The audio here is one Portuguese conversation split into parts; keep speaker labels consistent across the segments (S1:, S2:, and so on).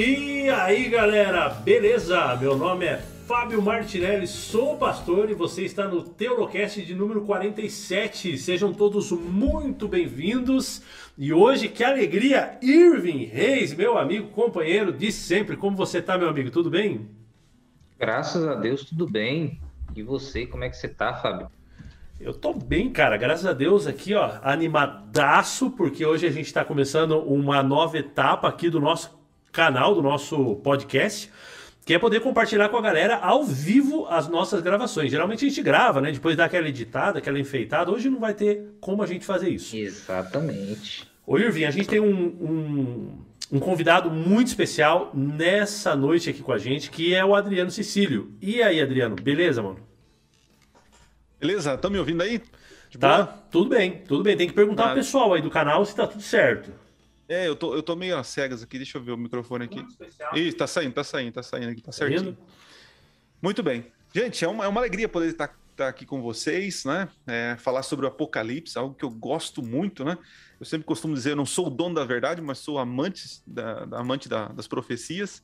S1: E aí galera, beleza? Meu nome é Fábio Martinelli, sou pastor e você está no Teolocast de número 47. Sejam todos muito bem-vindos. E hoje, que alegria, Irving Reis, meu amigo, companheiro de sempre. Como você está, meu amigo? Tudo bem?
S2: Graças a Deus, tudo bem. E você, como é que você tá, Fábio?
S1: Eu tô bem, cara. Graças a Deus aqui, ó, animadaço, porque hoje a gente está começando uma nova etapa aqui do nosso canal, do nosso podcast, que é poder compartilhar com a galera ao vivo as nossas gravações. Geralmente a gente grava, né? Depois dá aquela editada, aquela enfeitada. Hoje não vai ter como a gente fazer isso.
S2: Exatamente.
S1: Ô, Irving, a gente tem um, um, um convidado muito especial nessa noite aqui com a gente, que é o Adriano Cecílio. E aí, Adriano, beleza, mano?
S3: Beleza? Estão me ouvindo aí?
S1: De tá, boa? tudo bem, tudo bem. Tem que perguntar ao pessoal aí do canal se tá tudo certo.
S3: É, eu tô, eu tô meio às cegas aqui, deixa eu ver o microfone aqui. Ih, tá saindo, tá saindo, tá saindo aqui, tá certinho. Muito bem. Gente, é uma, é uma alegria poder estar, estar aqui com vocês, né? É, falar sobre o Apocalipse, algo que eu gosto muito, né? Eu sempre costumo dizer, eu não sou o dono da verdade, mas sou amante, da, amante da, das profecias.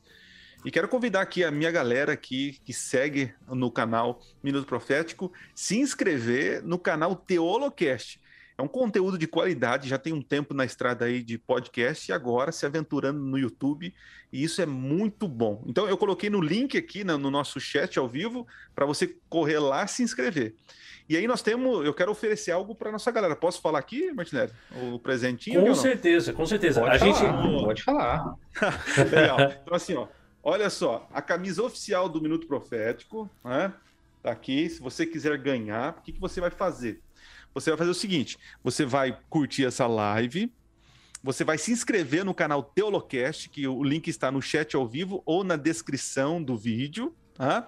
S3: E quero convidar aqui a minha galera aqui que segue no canal Minuto Profético, se inscrever no canal Teolocast. É um conteúdo de qualidade, já tem um tempo na estrada aí de podcast e agora se aventurando no YouTube, e isso é muito bom. Então eu coloquei no link aqui no, no nosso chat ao vivo para você correr lá e se inscrever. E aí nós temos, eu quero oferecer algo para nossa galera. Posso falar aqui, Martinelli? O presentinho?
S1: Com certeza, com certeza.
S2: Pode a falar, gente pode falar.
S3: Legal. Então assim, ó, Olha só, a camisa oficial do Minuto Profético, né? Tá aqui. Se você quiser ganhar, o que, que você vai fazer? Você vai fazer o seguinte: você vai curtir essa live, você vai se inscrever no canal Teolocast, que o link está no chat ao vivo ou na descrição do vídeo. Tá?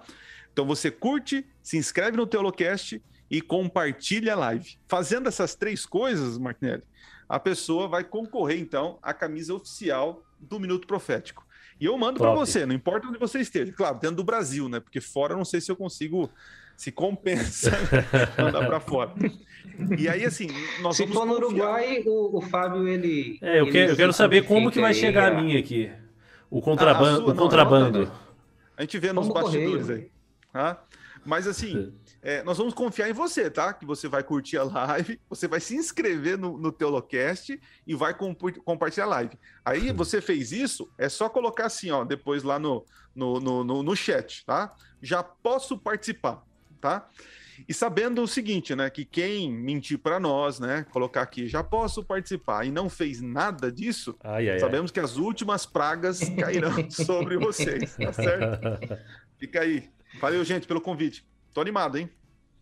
S3: Então você curte, se inscreve no Teolocast e compartilha a live. Fazendo essas três coisas, Martinelli, a pessoa vai concorrer então à camisa oficial do Minuto Profético. E eu mando para você, não importa onde você esteja. Claro, dentro do Brasil, né? Porque fora eu não sei se eu consigo se compensa mandar para fora. E aí, assim, nós
S2: se for no Uruguai, o, o, Fábio, ele.
S1: É, eu,
S2: ele
S1: quero, eu quero saber como que vai chegar a minha aqui. O contrabando. Ah, o contrabando.
S3: Não, a gente vê nos bastidores aí. Tá? Mas assim, é, nós vamos confiar em você, tá? Que você vai curtir a live, você vai se inscrever no, no Teolocast e vai comp compartilhar a live. Aí você fez isso, é só colocar assim, ó, depois lá no, no, no, no, no chat, tá? Já posso participar, tá? E sabendo o seguinte, né? Que quem mentir para nós, né? Colocar aqui, já posso participar e não fez nada disso, ai, ai, sabemos ai. que as últimas pragas cairão sobre vocês, tá certo? Fica aí. Valeu, gente, pelo convite. Tô animado, hein?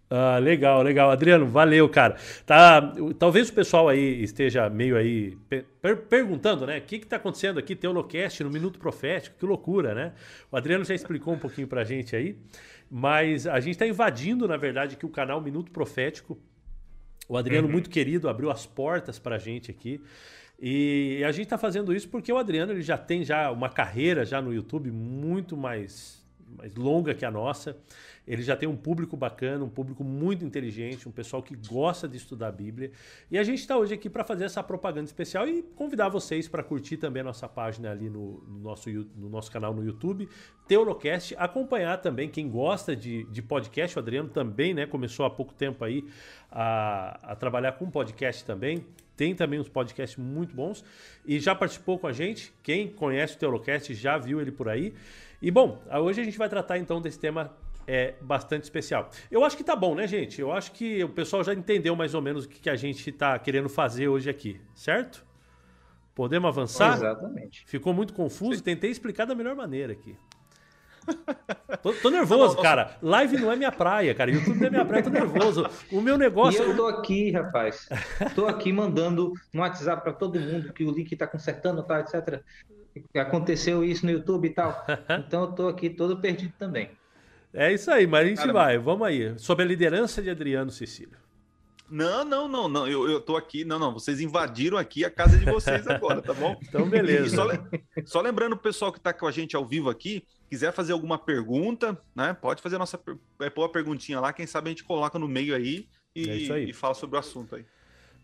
S1: Ah, legal, legal. Adriano, valeu, cara. Tá, talvez o pessoal aí esteja meio aí per perguntando, né? O que está acontecendo aqui, Teolocast, no Minuto Profético? Que loucura, né? O Adriano já explicou um pouquinho pra gente aí, mas a gente está invadindo, na verdade, aqui o canal Minuto Profético. O Adriano, uhum. muito querido, abriu as portas pra gente aqui. E a gente está fazendo isso porque o Adriano ele já tem já uma carreira já no YouTube muito mais, mais longa que a nossa. Ele já tem um público bacana, um público muito inteligente, um pessoal que gosta de estudar a Bíblia. E a gente está hoje aqui para fazer essa propaganda especial e convidar vocês para curtir também a nossa página ali no, no, nosso, no nosso canal no YouTube, Teolocast. Acompanhar também quem gosta de, de podcast. O Adriano também né, começou há pouco tempo aí a, a trabalhar com podcast também. Tem também uns podcasts muito bons e já participou com a gente. Quem conhece o Teolocast já viu ele por aí. E bom, hoje a gente vai tratar então desse tema é bastante especial. Eu acho que tá bom, né, gente? Eu acho que o pessoal já entendeu mais ou menos o que, que a gente tá querendo fazer hoje aqui, certo? Podemos avançar?
S2: Exatamente.
S1: Ficou muito confuso? Sim. Tentei explicar da melhor maneira aqui. Tô, tô nervoso, cara. Live não é minha praia, cara. YouTube não é minha praia, tô nervoso. O meu negócio.
S2: E eu tô aqui, rapaz. Tô aqui mandando no WhatsApp para todo mundo que o link tá consertando, tá, etc. Aconteceu isso no YouTube e tal. Então eu tô aqui todo perdido também.
S1: É isso aí, mas a gente vai. Vamos aí. Sob a liderança de Adriano Cecílio.
S3: Não, não, não, não. Eu, eu tô aqui. Não, não. Vocês invadiram aqui a casa de vocês agora, tá bom?
S1: então, beleza.
S3: Só, só, lembrando o pessoal que tá com a gente ao vivo aqui, quiser fazer alguma pergunta, né? Pode fazer a nossa é, pôr a perguntinha lá. Quem sabe a gente coloca no meio aí e, é aí. e fala sobre o assunto aí.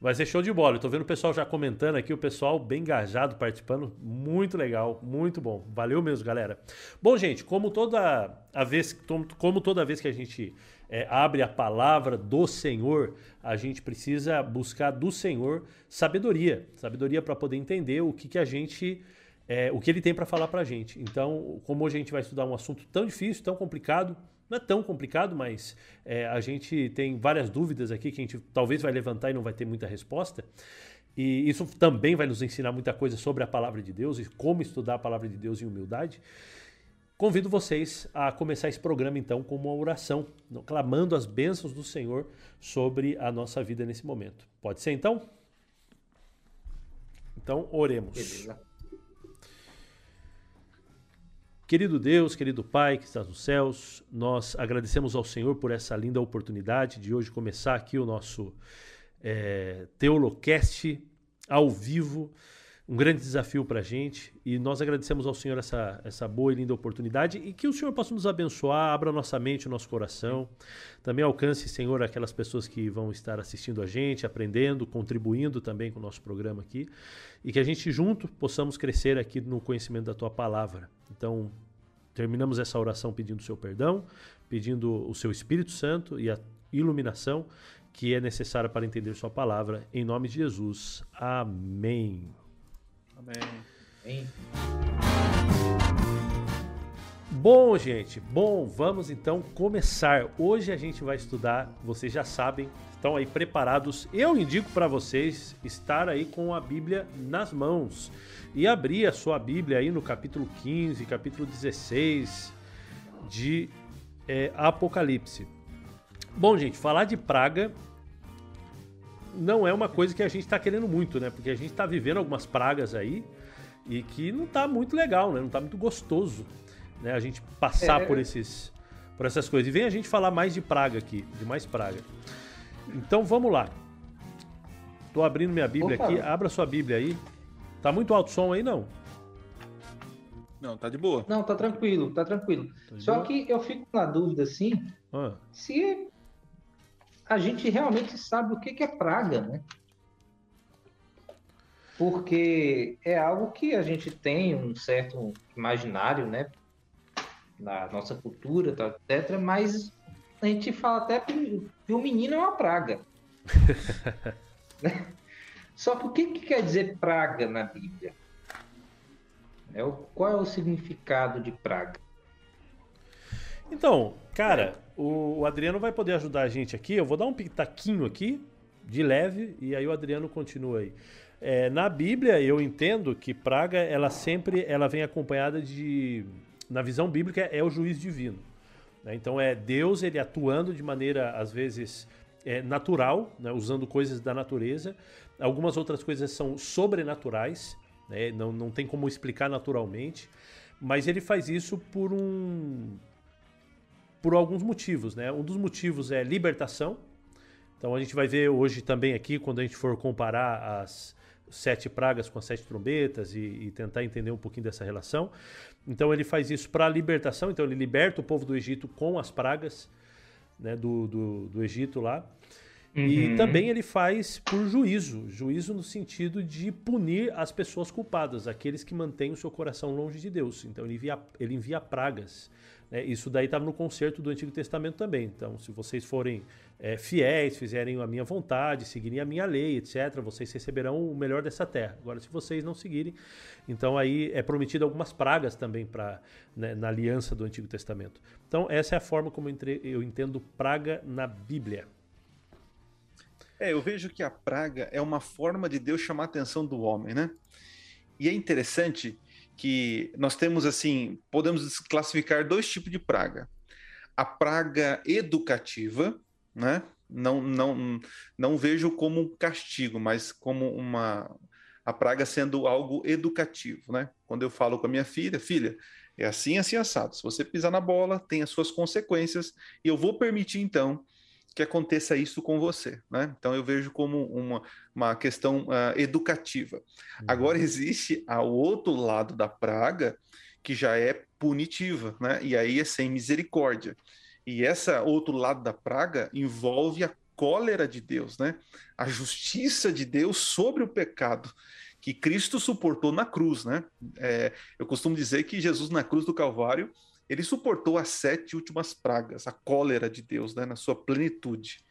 S1: Vai ser show de bola. Eu tô vendo o pessoal já comentando aqui, o pessoal bem engajado, participando. Muito legal, muito bom. Valeu mesmo, galera. Bom, gente, como toda a vez, como toda vez que a gente é, abre a palavra do Senhor, a gente precisa buscar do Senhor sabedoria. Sabedoria para poder entender o que, que a gente. É, o que ele tem para falar para a gente. Então, como hoje a gente vai estudar um assunto tão difícil, tão complicado, não é tão complicado, mas é, a gente tem várias dúvidas aqui que a gente talvez vai levantar e não vai ter muita resposta. E isso também vai nos ensinar muita coisa sobre a palavra de Deus e como estudar a palavra de Deus em humildade. Convido vocês a começar esse programa então com uma oração, clamando as bênçãos do Senhor sobre a nossa vida nesse momento. Pode ser então? Então, oremos. Beleza. Querido Deus, querido Pai que estás nos céus, nós agradecemos ao Senhor por essa linda oportunidade de hoje começar aqui o nosso é, Teolocast ao vivo. Um grande desafio para a gente e nós agradecemos ao Senhor essa, essa boa e linda oportunidade e que o Senhor possa nos abençoar, abra nossa mente, o nosso coração. Também alcance, Senhor, aquelas pessoas que vão estar assistindo a gente, aprendendo, contribuindo também com o nosso programa aqui e que a gente junto possamos crescer aqui no conhecimento da Tua palavra. Então, terminamos essa oração pedindo o seu perdão, pedindo o seu Espírito Santo e a iluminação que é necessária para entender sua palavra. Em nome de Jesus. Amém.
S3: Amém. Amém.
S1: Bom, gente, bom, vamos então começar. Hoje a gente vai estudar, vocês já sabem, estão aí preparados. Eu indico para vocês estar aí com a Bíblia nas mãos e abrir a sua Bíblia aí no capítulo 15, capítulo 16 de é, Apocalipse. Bom, gente, falar de praga não é uma coisa que a gente está querendo muito, né? Porque a gente está vivendo algumas pragas aí e que não está muito legal, né? Não está muito gostoso, né? A gente passar é... por esses por essas coisas. E vem a gente falar mais de praga aqui, de mais praga. Então vamos lá. Tô abrindo minha Bíblia Opa. aqui. Abra sua Bíblia aí. Tá muito alto o som aí, não?
S3: Não, tá de boa.
S2: Não, tá tranquilo, tá tranquilo. Tá Só boa? que eu fico na dúvida, assim, ah. se a gente realmente sabe o que, que é praga, né? Porque é algo que a gente tem um certo imaginário, né? Na nossa cultura, tá, etc. Mas a gente fala até que o menino é uma praga. Só que o que, que quer dizer praga na Bíblia? É o, qual é o significado de praga?
S1: Então, cara, o, o, Adriano vai poder ajudar a gente aqui. Eu vou dar um pitaquinho aqui, de leve, e aí o Adriano continua aí. É, na Bíblia, eu entendo que praga, ela sempre ela vem acompanhada de. Na visão bíblica, é o juiz divino. Né? Então, é Deus ele atuando de maneira, às vezes, é, natural, né? usando coisas da natureza, Algumas outras coisas são sobrenaturais, né? não, não tem como explicar naturalmente, mas ele faz isso por um por alguns motivos, né? Um dos motivos é libertação. Então a gente vai ver hoje também aqui quando a gente for comparar as sete pragas com as sete trombetas e, e tentar entender um pouquinho dessa relação. Então ele faz isso para libertação. Então ele liberta o povo do Egito com as pragas né, do, do, do Egito lá. Uhum. E também ele faz por juízo, juízo no sentido de punir as pessoas culpadas, aqueles que mantêm o seu coração longe de Deus. Então ele envia, ele envia pragas. Né? Isso daí está no concerto do Antigo Testamento também. Então, se vocês forem é, fiéis, fizerem a minha vontade, seguirem a minha lei, etc., vocês receberão o melhor dessa terra. Agora, se vocês não seguirem, então aí é prometido algumas pragas também para né, na aliança do Antigo Testamento. Então, essa é a forma como eu entendo praga na Bíblia.
S3: É, eu vejo que a praga é uma forma de Deus chamar a atenção do homem, né? E é interessante que nós temos assim, podemos classificar dois tipos de praga. A praga educativa, né? Não, não, não vejo como um castigo, mas como uma a praga sendo algo educativo, né? Quando eu falo com a minha filha, filha, é assim, assim assado. Se você pisar na bola, tem as suas consequências e eu vou permitir então que aconteça isso com você. Né? Então eu vejo como uma, uma questão uh, educativa. Uhum. Agora existe o outro lado da praga que já é punitiva, né? E aí é sem misericórdia. E esse outro lado da praga envolve a cólera de Deus, né? A justiça de Deus sobre o pecado que Cristo suportou na cruz, né? É, eu costumo dizer que Jesus na cruz do Calvário ele suportou as sete últimas pragas, a cólera de Deus, né? Na sua plenitude.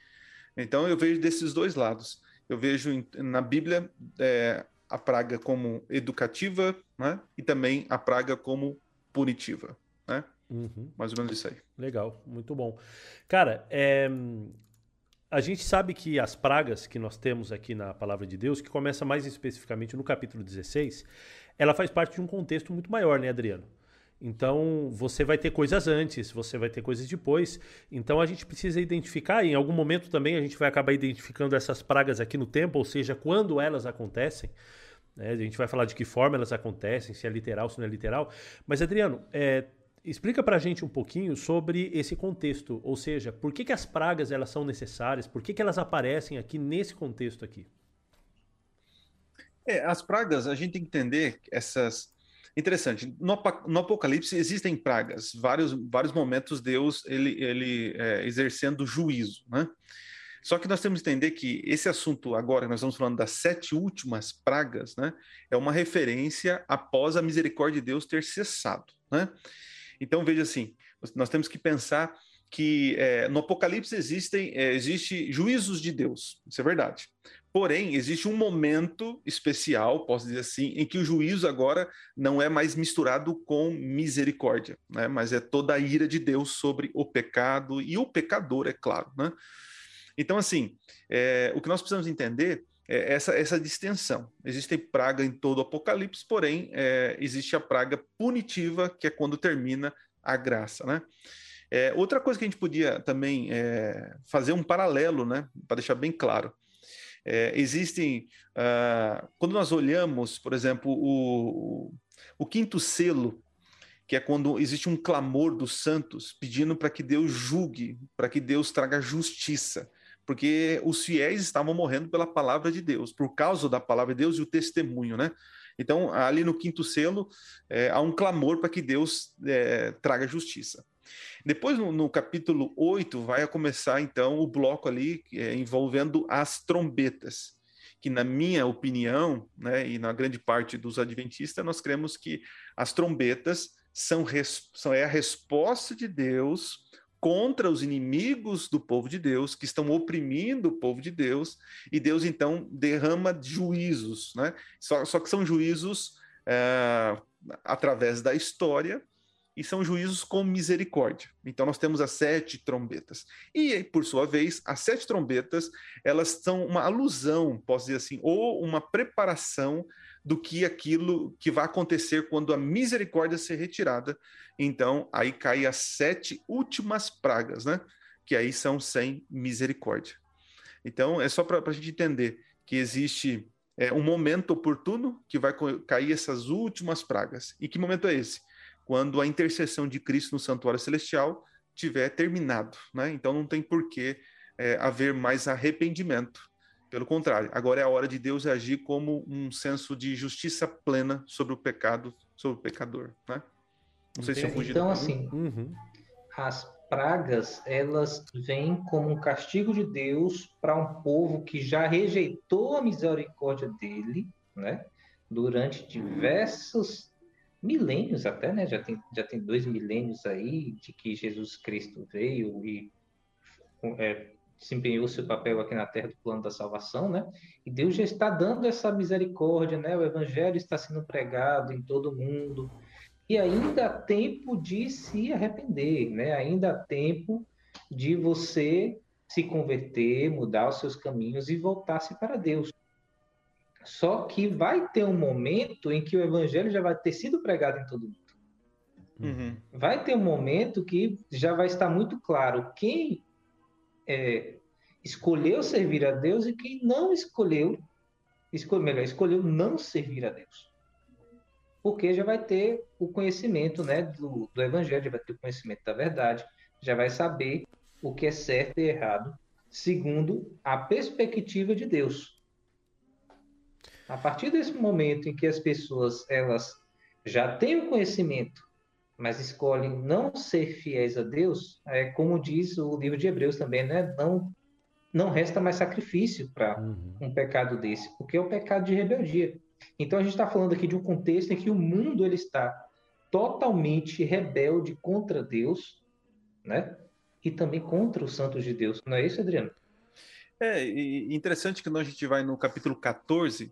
S3: Então eu vejo desses dois lados. Eu vejo na Bíblia é, a praga como educativa, né? E também a praga como punitiva, né? Uhum. Mais ou menos isso aí.
S1: Legal, muito bom. Cara, é, a gente sabe que as pragas que nós temos aqui na palavra de Deus, que começa mais especificamente no capítulo 16, ela faz parte de um contexto muito maior, né, Adriano? Então, você vai ter coisas antes, você vai ter coisas depois. Então, a gente precisa identificar, e em algum momento também a gente vai acabar identificando essas pragas aqui no tempo, ou seja, quando elas acontecem. Né? A gente vai falar de que forma elas acontecem, se é literal, se não é literal. Mas, Adriano, é, explica para a gente um pouquinho sobre esse contexto, ou seja, por que, que as pragas elas são necessárias, por que, que elas aparecem aqui nesse contexto aqui?
S3: É, as pragas, a gente tem que entender essas Interessante. No, no, Apocalipse existem pragas, vários, vários momentos Deus ele, ele é, exercendo juízo, né? Só que nós temos que entender que esse assunto agora, nós estamos falando das sete últimas pragas, né? É uma referência após a misericórdia de Deus ter cessado, né? Então veja assim, nós temos que pensar que é, no Apocalipse existem é, existe juízos de Deus, isso é verdade. Porém, existe um momento especial, posso dizer assim, em que o juízo agora não é mais misturado com misericórdia, né? mas é toda a ira de Deus sobre o pecado e o pecador, é claro. Né? Então, assim, é, o que nós precisamos entender é essa, essa distensão. Existe praga em todo o Apocalipse, porém, é, existe a praga punitiva, que é quando termina a graça. Né? É, outra coisa que a gente podia também é, fazer um paralelo, né, para deixar bem claro. É, existem, uh, quando nós olhamos, por exemplo, o, o quinto selo, que é quando existe um clamor dos santos pedindo para que Deus julgue, para que Deus traga justiça, porque os fiéis estavam morrendo pela palavra de Deus, por causa da palavra de Deus e o testemunho, né? Então, ali no quinto selo, é, há um clamor para que Deus é, traga justiça. Depois, no, no, capítulo 8, vai começar então o bloco ali é, envolvendo as trombetas, que na minha opinião, né, e na grande parte dos adventistas, nós cremos que as trombetas são, são é a resposta de Deus contra os inimigos do povo de Deus, que estão oprimindo o povo de Deus, e Deus então derrama juízos, né? Só, só que são juízos é, através da história, e são juízos com misericórdia. Então nós temos as sete trombetas. E por sua vez, as sete trombetas, elas são uma alusão, posso dizer assim, ou uma preparação do que aquilo que vai acontecer quando a misericórdia ser retirada. Então aí cai as sete últimas pragas, né? Que aí são sem misericórdia. Então é só para a gente entender que existe é, um momento oportuno que vai cair essas últimas pragas. E que momento é esse? Quando a intercessão de Cristo no santuário celestial tiver terminado, né? Então não tem por que é, haver mais arrependimento. Pelo contrário, agora é a hora de Deus agir como um senso de justiça plena sobre o pecado, sobre o pecador, né?
S2: Não sei se eu fugi Então, assim, uhum. as pragas, elas vêm como um castigo de Deus para um povo que já rejeitou a misericórdia dele, né? Durante diversos milênios até, né? Já tem, já tem dois milênios aí de que Jesus Cristo veio e é, desempenhou seu papel aqui na Terra do plano da salvação, né? E Deus já está dando essa misericórdia, né? O Evangelho está sendo pregado em todo mundo e ainda há tempo de se arrepender, né? Ainda há tempo de você se converter, mudar os seus caminhos e voltar-se para Deus. Só que vai ter um momento em que o evangelho já vai ter sido pregado em todo mundo. Uhum. Vai ter um momento que já vai estar muito claro quem é, escolheu servir a Deus e quem não escolheu, escolheu, melhor, escolheu não servir a Deus. Porque já vai ter o conhecimento né, do, do evangelho, já vai ter o conhecimento da verdade, já vai saber o que é certo e errado, segundo a perspectiva de Deus. A partir desse momento em que as pessoas elas já têm o conhecimento, mas escolhem não ser fiéis a Deus, é como diz o livro de Hebreus também, né? Não não resta mais sacrifício para uhum. um pecado desse, porque é o pecado de rebeldia. Então a gente está falando aqui de um contexto em que o mundo ele está totalmente rebelde contra Deus, né? E também contra os santos de Deus. Não é isso, Adriano?
S3: É interessante que quando a gente vai no capítulo 14,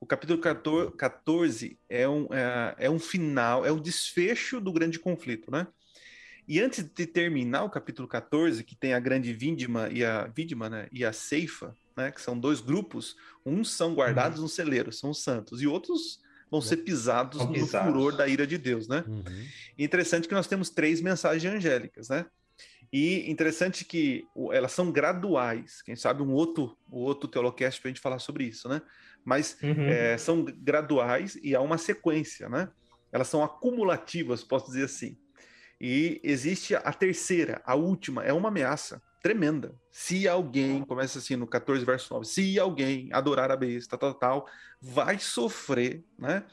S3: o capítulo 14 é um, é, é um final, é um desfecho do grande conflito, né? E antes de terminar o capítulo 14, que tem a grande víndima e a víndima, né, e a ceifa, né, que são dois grupos, uns são guardados uhum. no celeiro, são os santos, e outros vão ser pisados no pisados. furor da ira de Deus, né? Uhum. Interessante que nós temos três mensagens angélicas, né? E interessante que elas são graduais. Quem sabe um outro, um outro teolocast para a gente falar sobre isso, né? Mas uhum. é, são graduais e há uma sequência, né? Elas são acumulativas, posso dizer assim. E existe a terceira, a última, é uma ameaça tremenda. Se alguém, começa assim no 14, verso 9, se alguém adorar a besta, tal, tal, vai sofrer né,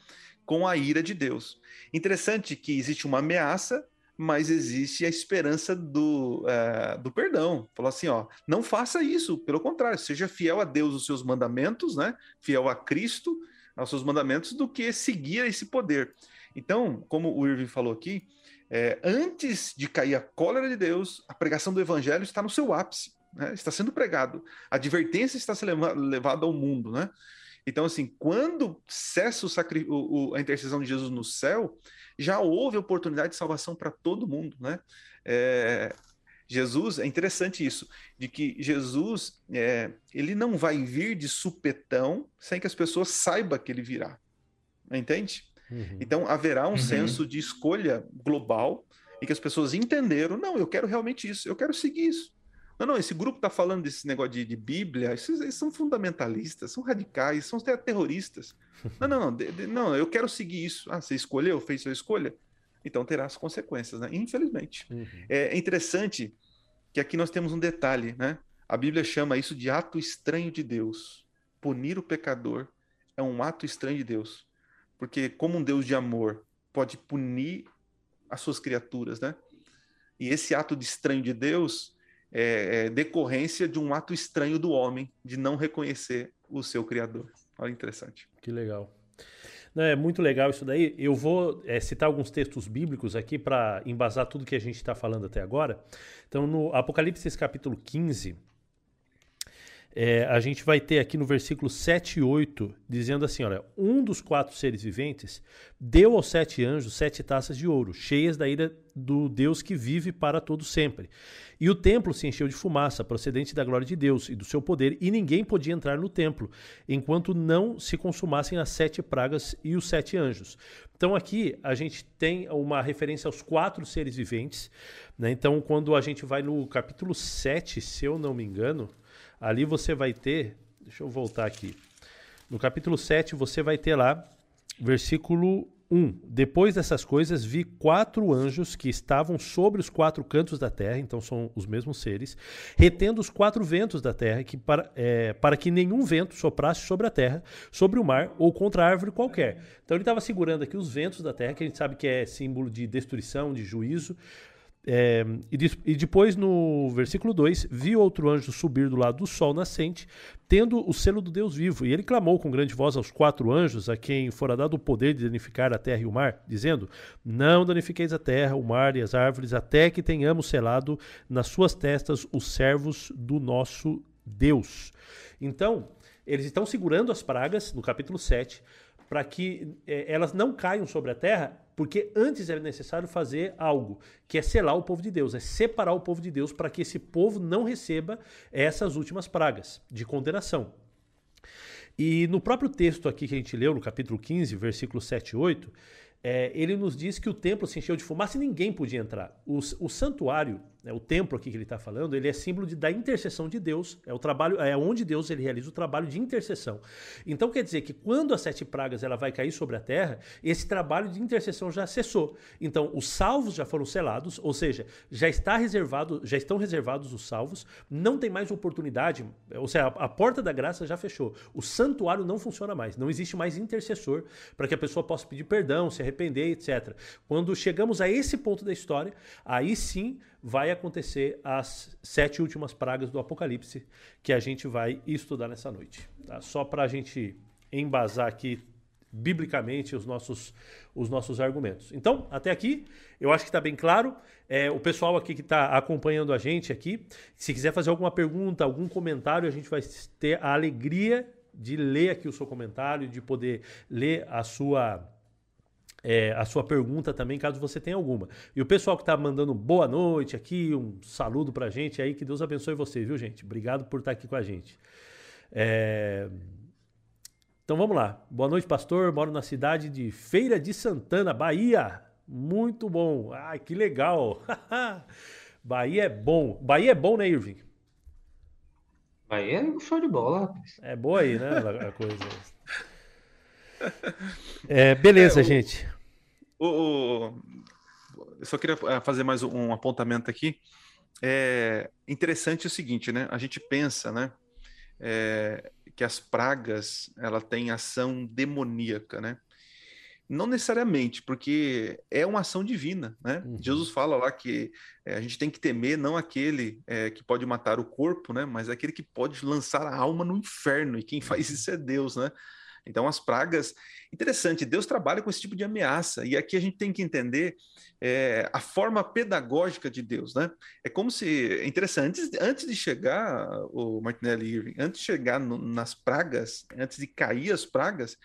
S3: com a ira de Deus. Interessante que existe uma ameaça, mas existe a esperança do, uh, do perdão. Falou assim, ó, não faça isso, pelo contrário, seja fiel a Deus, os seus mandamentos, né, fiel a Cristo, aos seus mandamentos, do que seguir esse poder. Então, como o Irving falou aqui, é, antes de cair a cólera de Deus, a pregação do evangelho está no seu ápice, né? está sendo pregado. A advertência está sendo levada ao mundo. Né? Então, assim, quando cessa o o, a intercessão de Jesus no céu, já houve oportunidade de salvação para todo mundo. Né? É, Jesus, é interessante isso, de que Jesus, é, ele não vai vir de supetão sem que as pessoas saibam que ele virá. Entende? Uhum. Então, haverá um uhum. senso de escolha global e que as pessoas entenderam: não, eu quero realmente isso, eu quero seguir isso. Não, não, esse grupo está falando desse negócio de, de Bíblia, esses, eles são fundamentalistas, são radicais, são até terroristas. Não, não, não, de, de, não, eu quero seguir isso. Ah, você escolheu, fez sua escolha? Então terá as consequências, né? Infelizmente. Uhum. É interessante que aqui nós temos um detalhe, né? A Bíblia chama isso de ato estranho de Deus. Punir o pecador é um ato estranho de Deus. Porque como um Deus de amor pode punir as suas criaturas, né? E esse ato de estranho de Deus é, é decorrência de um ato estranho do homem de não reconhecer o seu Criador. Olha interessante.
S1: Que legal. Não, é muito legal isso daí. Eu vou é, citar alguns textos bíblicos aqui para embasar tudo que a gente está falando até agora. Então, no Apocalipse capítulo 15, é, a gente vai ter aqui no versículo 7 e 8, dizendo assim: olha, um dos quatro seres viventes deu aos sete anjos sete taças de ouro, cheias da ira do Deus que vive para todo sempre. E o templo se encheu de fumaça, procedente da glória de Deus e do seu poder, e ninguém podia entrar no templo, enquanto não se consumassem as sete pragas e os sete anjos. Então aqui a gente tem uma referência aos quatro seres viventes. Né? Então, quando a gente vai no capítulo 7, se eu não me engano. Ali você vai ter, deixa eu voltar aqui. No capítulo 7, você vai ter lá, versículo 1. Depois dessas coisas, vi quatro anjos que estavam sobre os quatro cantos da terra, então são os mesmos seres, retendo os quatro ventos da terra, que para, é, para que nenhum vento soprasse sobre a terra, sobre o mar ou contra árvore qualquer. Então ele estava segurando aqui os ventos da terra, que a gente sabe que é símbolo de destruição, de juízo, é, e, e, depois, no versículo 2, vi outro anjo subir do lado do sol nascente, tendo o selo do Deus vivo. E ele clamou com grande voz aos quatro anjos, a quem fora dado o poder de danificar a terra e o mar, dizendo: Não danifiqueis a terra, o mar e as árvores, até que tenhamos selado nas suas testas os servos do nosso Deus. Então, eles estão segurando as pragas, no capítulo 7, para que é, elas não caiam sobre a terra porque antes era necessário fazer algo, que é selar o povo de Deus, é separar o povo de Deus para que esse povo não receba essas últimas pragas de condenação. E no próprio texto aqui que a gente leu, no capítulo 15, versículo 7 e 8, é, ele nos diz que o templo se encheu de fumaça e ninguém podia entrar. O, o santuário, né, o templo aqui que ele está falando, ele é símbolo de, da intercessão de Deus. É o trabalho, é onde Deus ele realiza o trabalho de intercessão. Então quer dizer que quando as sete pragas ela vai cair sobre a terra, esse trabalho de intercessão já cessou. Então os salvos já foram selados, ou seja, já está reservado, já estão reservados os salvos. Não tem mais oportunidade, ou seja, a, a porta da graça já fechou. O santuário não funciona mais. Não existe mais intercessor para que a pessoa possa pedir perdão, se arrepender, etc. Quando chegamos a esse ponto da história, aí sim vai acontecer as sete últimas pragas do Apocalipse que a gente vai estudar nessa noite. Tá? Só para a gente embasar aqui biblicamente os nossos, os nossos argumentos. Então, até aqui, eu acho que está bem claro. É, o pessoal aqui que está acompanhando a gente aqui, se quiser fazer alguma pergunta, algum comentário, a gente vai ter a alegria de ler aqui o seu comentário, de poder ler a sua é, a sua pergunta também, caso você tenha alguma. E o pessoal que está mandando boa noite aqui, um saludo para a gente aí, que Deus abençoe você, viu, gente? Obrigado por estar tá aqui com a gente. É... Então vamos lá. Boa noite, pastor. Moro na cidade de Feira de Santana, Bahia. Muito bom. Ai, que legal. Bahia é bom. Bahia é bom, né, Irving?
S2: Bahia é show de bola, rapaz.
S1: É boa aí, né, a coisa. É, beleza, é, o, gente.
S3: O, eu só queria é, fazer mais um apontamento aqui. É interessante o seguinte, né? A gente pensa, né? É, que as pragas ela tem ação demoníaca, né? Não necessariamente, porque é uma ação divina, né? Uhum. Jesus fala lá que é, a gente tem que temer não aquele é, que pode matar o corpo, né? Mas aquele que pode lançar a alma no inferno, e quem faz isso é Deus, né? Então, as pragas. Interessante, Deus trabalha com esse tipo de ameaça, e aqui a gente tem que entender é, a forma pedagógica de Deus, né? É como se. É interessante, antes, antes de chegar, o Martinelli Irving, antes de chegar no, nas pragas, antes de cair as pragas,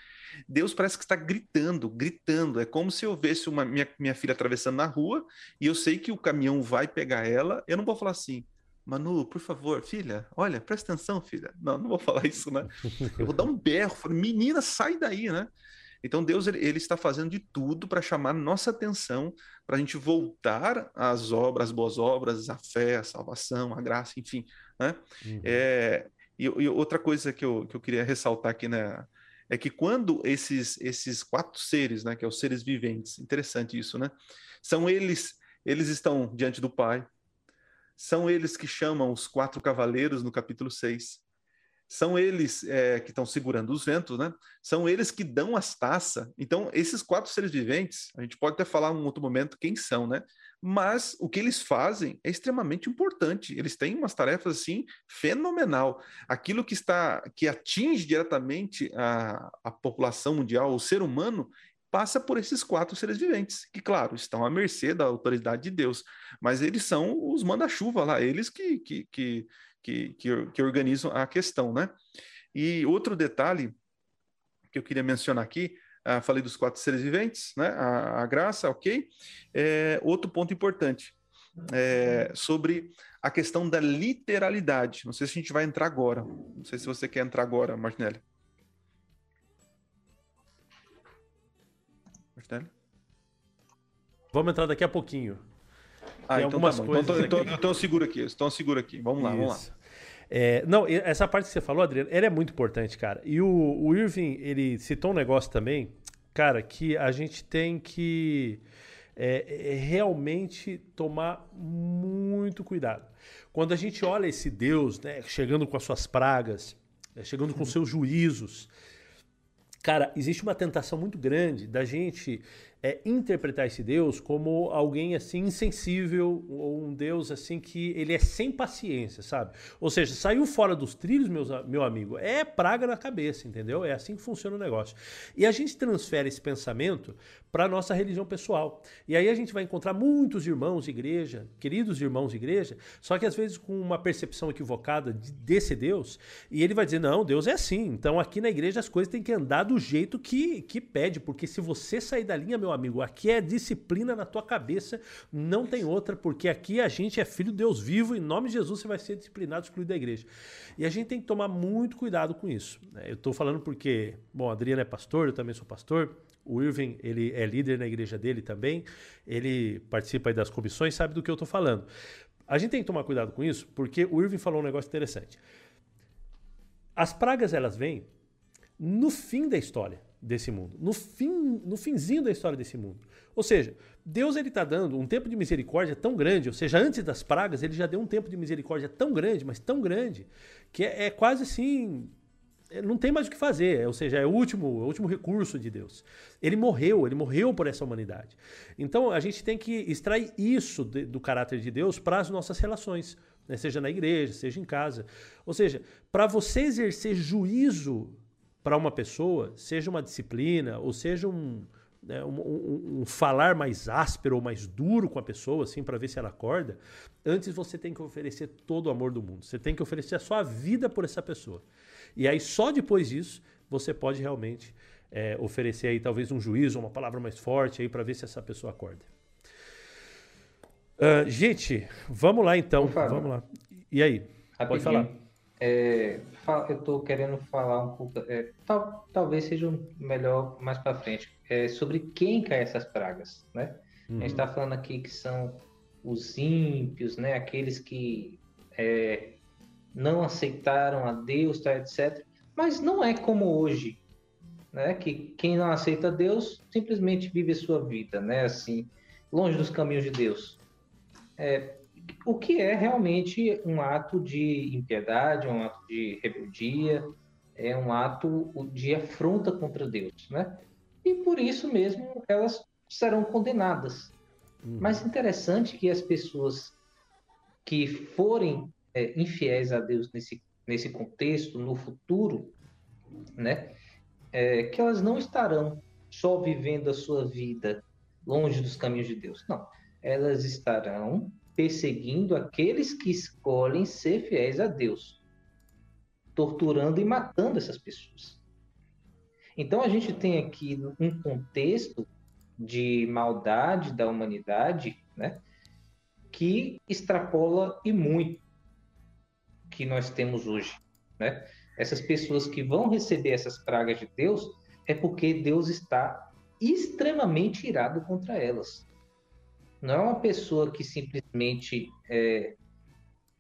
S3: Deus parece que está gritando, gritando. É como se eu visse uma, minha, minha filha atravessando na rua e eu sei que o caminhão vai pegar ela. Eu não vou falar assim, Manu, por favor, filha, olha, presta atenção, filha. Não, não vou falar isso, né? Eu vou dar um berro, falo, menina, sai daí, né? Então Deus ele, ele está fazendo de tudo para chamar nossa atenção, para a gente voltar às obras, às boas obras, à fé, à salvação, à graça, enfim, né? Uhum. É, e, e, outra coisa que eu, que eu queria ressaltar aqui, né? É que quando esses, esses quatro seres, né, que são é os seres viventes, interessante isso, né? São eles, eles estão diante do Pai, são eles que chamam os quatro cavaleiros no capítulo 6. São eles é, que estão segurando os ventos, né? São eles que dão as taças. Então, esses quatro seres viventes, a gente pode até falar em um outro momento quem são, né? Mas o que eles fazem é extremamente importante. Eles têm umas tarefas assim fenomenal. Aquilo que está que atinge diretamente a, a população mundial, o ser humano, passa por esses quatro seres viventes, que, claro, estão à mercê da autoridade de Deus, mas eles são os manda-chuva lá, eles que, que, que, que, que, organizam a questão, né? E outro detalhe que eu queria mencionar aqui, ah, falei dos quatro seres viventes, né? A, a graça, ok. É, outro ponto importante é, sobre a questão da literalidade. Não sei se a gente vai entrar agora. Não sei se você quer entrar agora, Martinelli.
S1: Vamos entrar daqui a pouquinho.
S3: Ah, Tem então algumas tá bom. Então coisas. Então, então, então, eu seguro aqui, estou seguro aqui. Vamos lá, Isso. vamos lá.
S1: É, não, essa parte que você falou, Adriano, ela é muito importante, cara. E o, o Irving, ele citou um negócio também, cara, que a gente tem que é, é realmente tomar muito cuidado. Quando a gente olha esse Deus, né, chegando com as suas pragas, né, chegando com seus juízos, Cara, existe uma tentação muito grande da gente é, interpretar esse Deus como alguém assim insensível ou um Deus assim que ele é sem paciência, sabe? Ou seja, saiu fora dos trilhos, meus, meu amigo, é praga na cabeça, entendeu? É assim que funciona o negócio. E a gente transfere esse pensamento para nossa religião pessoal. E aí a gente vai encontrar muitos irmãos de igreja, queridos irmãos de igreja, só que às vezes com uma percepção equivocada de, desse Deus, e ele vai dizer: "Não, Deus é assim. Então aqui na igreja as coisas têm que andar do jeito que que pede, porque se você sair da linha, meu amigo, aqui é disciplina na tua cabeça, não tem outra, porque aqui a gente é filho de Deus vivo, em nome de Jesus você vai ser disciplinado, excluído da igreja. E a gente tem que tomar muito cuidado com isso. Né? Eu estou falando porque, bom, Adriano é pastor, eu também sou pastor, o Irving, ele é líder na igreja dele também, ele participa das comissões, sabe do que eu estou falando. A gente tem que tomar cuidado com isso, porque o Irving falou um negócio interessante. As pragas, elas vêm no fim da história desse mundo, no fim, no finzinho da história desse mundo. Ou seja, Deus ele está dando um tempo de misericórdia tão grande, ou seja, antes das pragas ele já deu um tempo de misericórdia tão grande, mas tão grande que é, é quase assim não tem mais o que fazer, ou seja, é o último, o último recurso de Deus. Ele morreu, ele morreu por essa humanidade. Então a gente tem que extrair isso de, do caráter de Deus para as nossas relações, né? seja na igreja, seja em casa. Ou seja, para você exercer juízo para uma pessoa, seja uma disciplina ou seja um, né, um, um, um, falar mais áspero ou mais duro com a pessoa, assim, para ver se ela acorda, antes você tem que oferecer todo o amor do mundo. Você tem que oferecer a sua vida por essa pessoa. E aí, só depois disso, você pode realmente é, oferecer aí talvez um juízo, uma palavra mais forte aí para ver se essa pessoa acorda. Uh, gente, vamos lá então. Vamos lá. E aí? Rapidinho. Pode falar.
S2: É, eu estou querendo falar um pouco, é, tal, talvez seja melhor mais para frente, é, sobre quem cai essas pragas, né? Uhum. A gente está uhum. falando aqui que são os ímpios, né? Aqueles que é, não aceitaram a Deus, tá, etc. Mas não é como hoje, né? Que quem não aceita Deus simplesmente vive a sua vida, né? Assim, longe dos caminhos de Deus. É, o que é realmente um ato de impiedade, um ato de rebeldia, é um ato de afronta contra Deus, né? E por isso mesmo elas serão condenadas. Uhum. Mas interessante que as pessoas que forem é, infiéis a Deus nesse, nesse contexto, no futuro, né? É, que elas não estarão só vivendo a sua vida longe dos caminhos de Deus. Não. Elas estarão perseguindo aqueles que escolhem ser fiéis a Deus, torturando e matando essas pessoas. Então a gente tem aqui um contexto de maldade da humanidade, né, que extrapola e muito que nós temos hoje, né? Essas pessoas que vão receber essas pragas de Deus é porque Deus está extremamente irado contra elas. Não é uma pessoa que simplesmente é,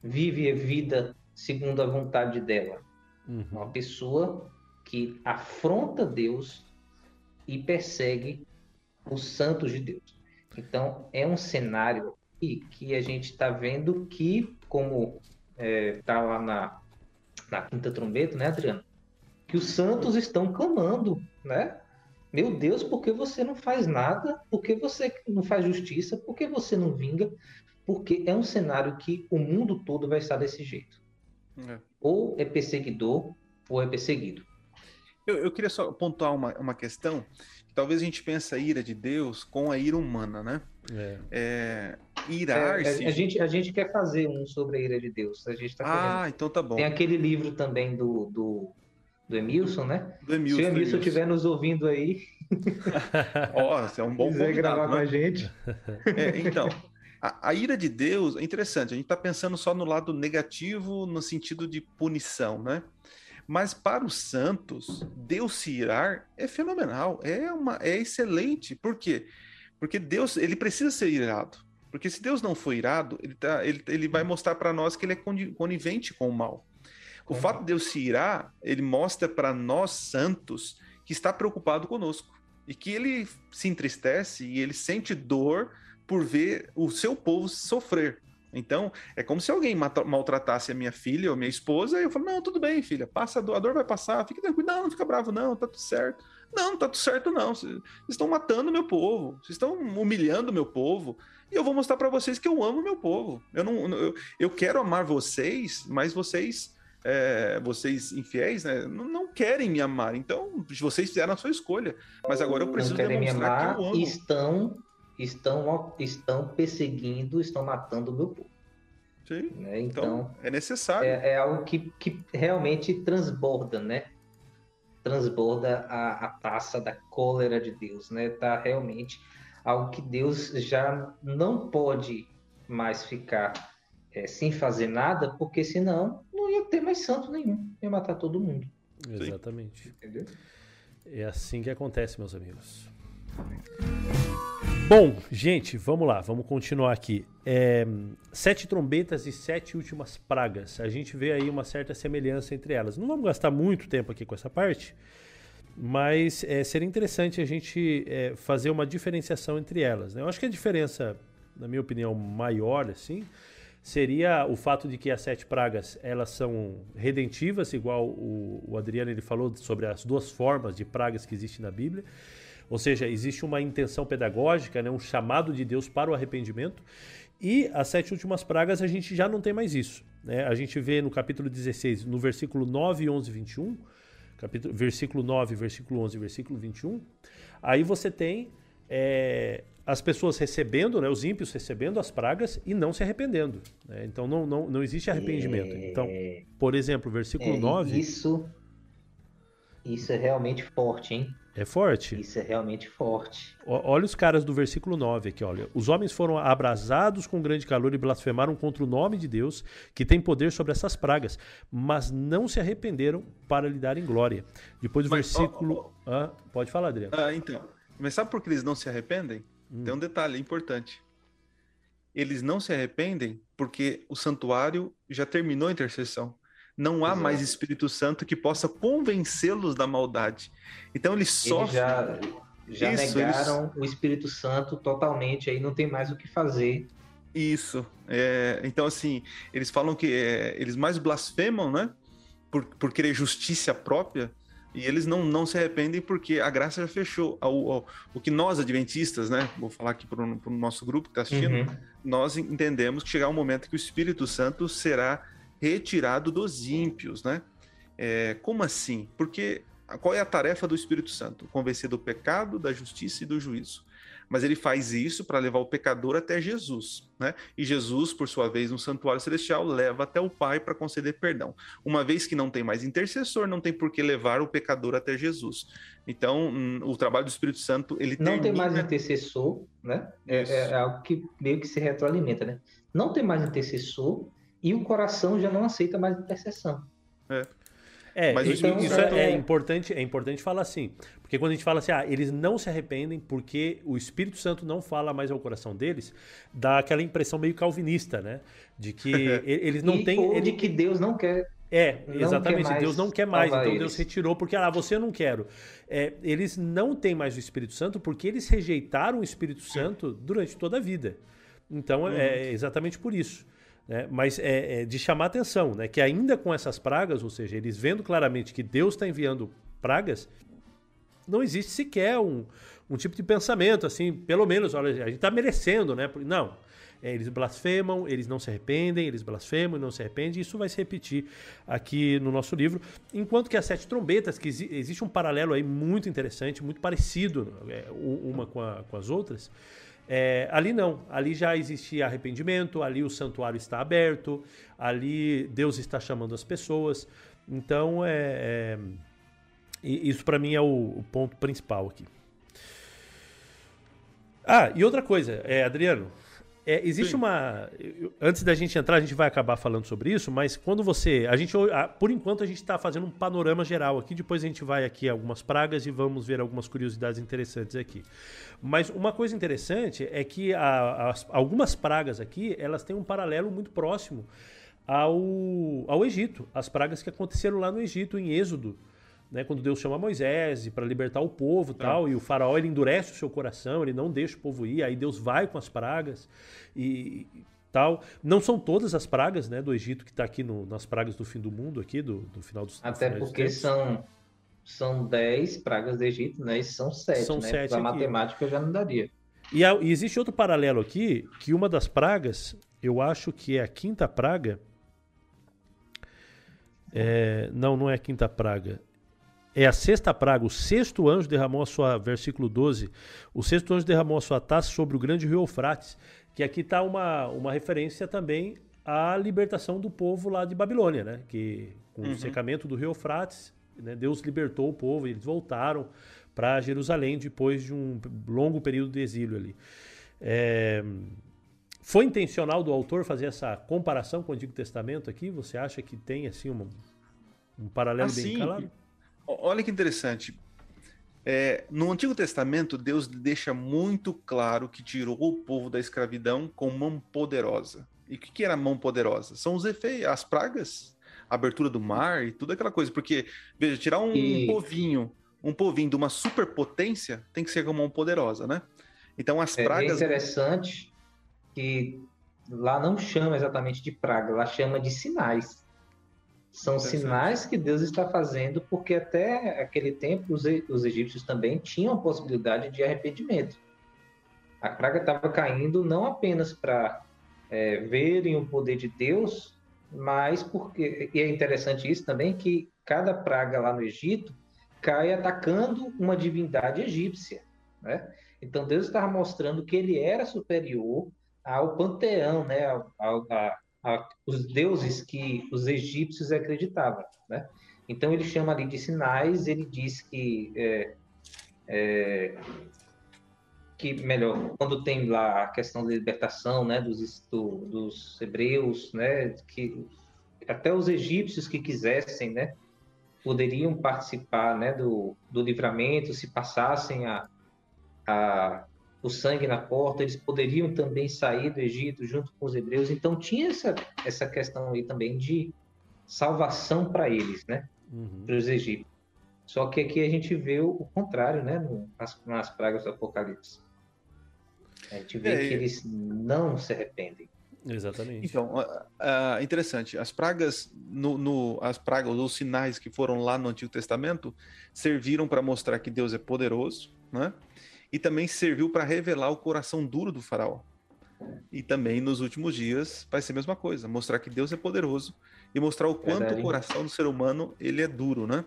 S2: vive a vida segundo a vontade dela. Uhum. Uma pessoa que afronta Deus e persegue os santos de Deus. Então, é um cenário aqui que a gente está vendo que, como está é, tá lá na, na quinta trombeta, né, Adriano? Que os santos estão clamando, né? Meu Deus, por que você não faz nada? Por que você não faz justiça? Por que você não vinga? Porque é um cenário que o mundo todo vai estar desse jeito. É. Ou é perseguidor, ou é perseguido.
S3: Eu, eu queria só pontuar uma, uma questão. Talvez a gente pense a ira de Deus com a ira humana, né? É.
S2: É, irar-se. É, a, gente, a gente quer fazer um sobre a ira de Deus. A gente tá
S3: ah, então tá bom.
S2: Tem aquele livro também do, do, do Emilson, né? Do Emilson, Se o Emilson estiver nos ouvindo aí.
S3: Ó, oh, é um bom quiser
S2: gravar né? com a gente.
S3: É, então, a, a, ira de Deus é interessante. A gente está pensando só no lado negativo, no sentido de punição, né? Mas para os santos, Deus se irar é fenomenal, é uma é excelente. Por quê? Porque Deus ele precisa ser irado. Porque se Deus não for irado, ele, tá, ele, ele vai mostrar para nós que ele é conivente com o mal. O uhum. fato de Deus se irar, ele mostra para nós santos que está preocupado conosco e que ele se entristece e ele sente dor por ver o seu povo sofrer. Então, é como se alguém maltratasse a minha filha ou minha esposa, e eu falo: Não, tudo bem, filha, passa a dor, a dor vai passar, fique tranquilo, não, não fica bravo, não, tá tudo certo. Não, não tá tudo certo, não. Vocês estão matando meu povo, vocês estão humilhando meu povo, e eu vou mostrar para vocês que eu amo meu povo. Eu, não, eu, eu quero amar vocês, mas vocês é, vocês infiéis, né, não, não, querem me amar. Então, vocês fizeram a sua escolha. Mas agora eu preciso
S2: não
S3: demonstrar me amar,
S2: que eu amo. Estão, estão, estão perseguindo, estão matando o meu povo.
S3: Sim. Né? Então, então, é necessário.
S2: É, é, algo que, que realmente transborda, né? Transborda a, a taça da cólera de Deus, né? Tá realmente algo que Deus já não pode mais ficar é, sem fazer nada, porque senão não ter mais santo nenhum, ia matar todo mundo.
S1: Exatamente. Entendeu? É assim que acontece, meus amigos. Bom, gente, vamos lá, vamos continuar aqui. É, sete trombetas e sete últimas pragas. A gente vê aí uma certa semelhança entre elas. Não vamos gastar muito tempo aqui com essa parte, mas é, seria interessante a gente é, fazer uma diferenciação entre elas. Né? Eu acho que a diferença, na minha opinião, maior, assim, seria o fato de que as sete pragas elas são redentivas, igual o, o Adriano ele falou sobre as duas formas de pragas que existem na Bíblia. Ou seja, existe uma intenção pedagógica, né, um chamado de Deus para o arrependimento. E as sete últimas pragas a gente já não tem mais isso. Né? A gente vê no capítulo 16, no versículo 9, 11 e 21, capítulo, versículo 9, versículo 11 e versículo 21. Aí você tem é, as pessoas recebendo, né, os ímpios recebendo as pragas e não se arrependendo. Né? Então não, não, não existe arrependimento. É... Então, por exemplo, versículo é, 9.
S2: Isso, isso é realmente forte, hein?
S1: É forte.
S2: Isso é realmente forte.
S1: Olha os caras do versículo 9 aqui, olha. Os homens foram abrasados com grande calor e blasfemaram contra o nome de Deus, que tem poder sobre essas pragas, mas não se arrependeram para lhe darem glória. Depois do mas, versículo. Oh, oh, ah, pode falar, Adriano.
S3: Ah, então. Mas sabe por que eles não se arrependem? Hum. Tem um detalhe importante. Eles não se arrependem porque o santuário já terminou a intercessão. Não há Exato. mais Espírito Santo que possa convencê-los da maldade. Então eles sofrem.
S2: já, já Isso, negaram eles... o Espírito Santo totalmente, aí não tem mais o que fazer.
S3: Isso. É, então, assim, eles falam que é, eles mais blasfemam, né? Por, por querer justiça própria, e eles não, não se arrependem porque a graça já fechou. O, o, o que nós, adventistas, né? Vou falar aqui para o nosso grupo que está assistindo, uhum. nós entendemos que chegará um momento que o Espírito Santo será retirado dos ímpios, né? É, como assim? Porque qual é a tarefa do Espírito Santo? Convencer do pecado, da justiça e do juízo. Mas ele faz isso para levar o pecador até Jesus, né? E Jesus, por sua vez, no santuário celestial, leva até o Pai para conceder perdão. Uma vez que não tem mais intercessor, não tem por que levar o pecador até Jesus. Então, hum, o trabalho do Espírito Santo, ele
S2: não termina... tem mais intercessor, né? É, é, algo que meio que se retroalimenta, né? Não tem mais intercessor, e o coração já não aceita mais intercessão.
S1: É. É, Mas então, isso é, é, importante, é importante falar assim. Porque quando a gente fala assim, ah, eles não se arrependem porque o Espírito Santo não fala mais ao coração deles, dá aquela impressão meio calvinista, né? De que eles não têm. Ou
S2: ele... de que Deus não quer.
S1: É, exatamente. Deus não quer mais, então eles. Deus retirou porque, ah, você eu não quero. É, eles não têm mais o Espírito Santo porque eles rejeitaram o Espírito Santo durante toda a vida. Então, é uhum. é exatamente por isso. Né? Mas é, é, de chamar atenção, né? que ainda com essas pragas, ou seja, eles vendo claramente que Deus está enviando pragas, não existe sequer um, um tipo de pensamento assim, pelo menos, olha, a gente está merecendo, né? Não, é, eles blasfemam, eles não se arrependem, eles blasfemam e não se arrependem. Isso vai se repetir aqui no nosso livro. Enquanto que as sete trombetas, que existe um paralelo aí muito interessante, muito parecido é, uma com, a, com as outras, é, ali não, ali já existia arrependimento, ali o santuário está aberto, ali Deus está chamando as pessoas. Então, é, é isso para mim é o, o, ponto principal aqui. Ah, e outra coisa, é, Adriano, é, existe Sim. uma. Antes da gente entrar, a gente vai acabar falando sobre isso, mas quando você. A gente, por enquanto, a gente está fazendo um panorama geral aqui. Depois a gente vai aqui algumas pragas e vamos ver algumas curiosidades interessantes aqui. Mas uma coisa interessante é que a, as, algumas pragas aqui elas têm um paralelo muito próximo ao, ao Egito. As pragas que aconteceram lá no Egito, em Êxodo né, quando Deus chama Moisés para libertar o povo e tal, e o faraó ele endurece o seu coração, ele não deixa o povo ir, aí Deus vai com as pragas e, e tal. Não são todas as pragas né, do Egito que está aqui no, nas pragas do fim do mundo, aqui do, do final dos
S2: Até
S1: do
S2: porque são são 10 pragas do Egito, né? E são 7, são né? Sete a matemática já não daria.
S1: E, e existe outro paralelo aqui, que uma das pragas, eu acho que é a quinta praga. É, não, não é a quinta praga é a sexta praga. O sexto anjo derramou a sua, versículo 12, o sexto anjo derramou a sua taça sobre o grande rio Eufrates, que aqui está uma, uma referência também à libertação do povo lá de Babilônia, né? Que com uhum. o secamento do rio Eufrates, né, Deus libertou o povo e eles voltaram para Jerusalém depois de um longo período de exílio ali. É, foi intencional do autor fazer essa comparação com o Antigo Testamento aqui? Você acha que tem assim um, um paralelo
S3: assim,
S1: bem claro?
S3: Olha que interessante. É, no Antigo Testamento, Deus deixa muito claro que tirou o povo da escravidão com mão poderosa. E o que, que era mão poderosa? São os efeitos, as pragas, a abertura do mar e tudo aquela coisa. Porque, veja, tirar um, e... povinho, um povinho de uma superpotência tem que ser com mão poderosa, né? Então as pragas.
S2: É interessante que lá não chama exatamente de praga, lá chama de sinais. São sinais que Deus está fazendo, porque até aquele tempo os, os egípcios também tinham a possibilidade de arrependimento. A praga estava caindo não apenas para é, verem o poder de Deus, mas porque e é interessante isso também que cada praga lá no Egito cai atacando uma divindade egípcia, né? Então Deus estava mostrando que ele era superior ao panteão, né? Ao, ao, a, a, os deuses que os egípcios acreditavam, né? Então ele chama ali de sinais, ele diz que é, é, que melhor quando tem lá a questão da libertação, né, dos do, dos hebreus, né, que até os egípcios que quisessem, né, poderiam participar, né, do, do livramento, se passassem a, a o sangue na porta, eles poderiam também sair do Egito junto com os hebreus. Então tinha essa, essa questão aí também de salvação para eles, né? Uhum. Para os egípcios. Só que aqui a gente vê o contrário, né? Nas, nas pragas do Apocalipse. A gente vê é, que eles não se arrependem.
S1: Exatamente.
S3: Então, uh, uh, interessante. As pragas, no, no, as pragas, os sinais que foram lá no Antigo Testamento, serviram para mostrar que Deus é poderoso, né? E também serviu para revelar o coração duro do faraó. E também nos últimos dias vai ser a mesma coisa, mostrar que Deus é poderoso e mostrar o quanto Verdade. o coração do ser humano ele é duro, né?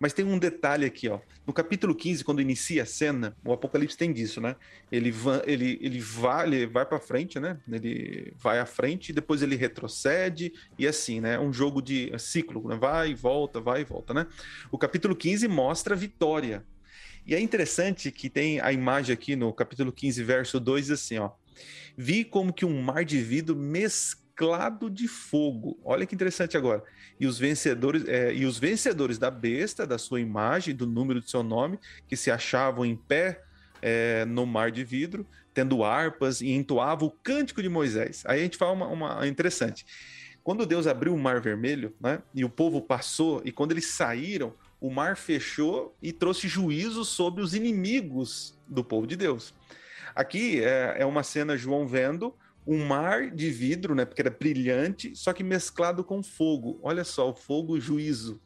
S3: Mas tem um detalhe aqui, ó. No capítulo 15, quando inicia a cena, o Apocalipse tem disso, né? Ele vai, ele, ele vai, ele vai para frente, né? Ele vai à frente e depois ele retrocede e assim, né? Um jogo de ciclo, né? Vai e volta, vai e volta, né? O capítulo 15 mostra a vitória e é interessante que tem a imagem aqui no capítulo 15, verso 2, assim, ó. Vi como que um mar de vidro mesclado de fogo. Olha que interessante agora. E os vencedores, é, e os vencedores da besta, da sua imagem, do número do seu nome, que se achavam em pé é, no mar de vidro, tendo harpas e entoavam o cântico de Moisés. Aí a gente fala uma, uma interessante. Quando Deus abriu o mar vermelho, né, e o povo passou, e quando eles saíram, o mar fechou e trouxe juízo sobre os inimigos do povo de Deus. Aqui é, é uma cena João vendo um mar de vidro, né, porque era brilhante, só que mesclado com fogo. Olha só, o fogo, juízo.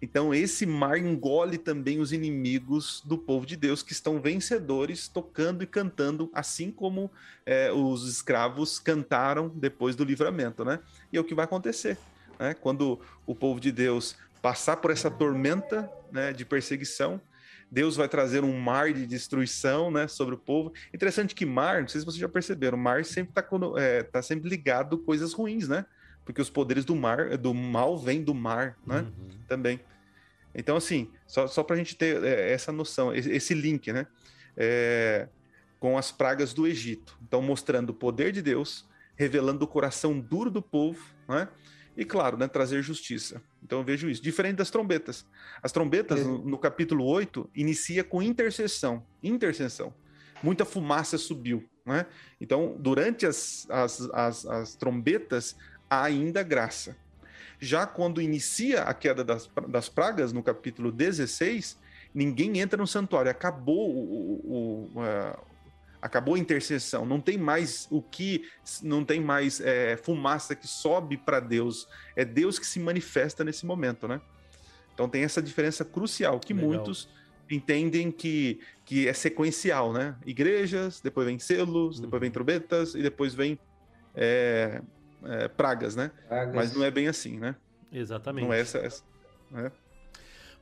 S3: Então esse mar engole também os inimigos do povo de Deus que estão vencedores, tocando e cantando, assim como é, os escravos cantaram depois do livramento, né? E é o que vai acontecer, né? Quando o povo de Deus passar por essa tormenta né, de perseguição. Deus vai trazer um mar de destruição né, sobre o povo. Interessante que mar, não sei se vocês já perceberam, mar sempre está é, tá sempre ligado a coisas ruins, né? Porque os poderes do mar, do mal vêm do mar, né? Uhum. Também. Então, assim, só, só para a gente ter é, essa noção, esse link, né? É, com as pragas do Egito. Então, mostrando o poder de Deus, revelando o coração duro do povo, né? E, claro, né, trazer justiça. Então eu vejo isso. Diferente das trombetas. As trombetas, é. no, no, capítulo 8, inicia com intercessão. Intercessão. Muita fumaça subiu. Né? Então, durante as, as, as, as trombetas, há ainda graça. Já quando inicia a queda das, das pragas, no capítulo 16, ninguém entra no santuário. Acabou o, o, o, acabou a intercessão, não tem mais o que, não tem mais é, fumaça que sobe para Deus, é Deus que se manifesta nesse momento, né? Então tem essa diferença crucial que Legal. muitos entendem que, que é sequencial, né? Igrejas, depois vem selos, uhum. depois vem trombetas e depois vem é, é, pragas, né? Pragas. Mas não é bem assim, né?
S1: Exatamente.
S3: Não é essa, essa né?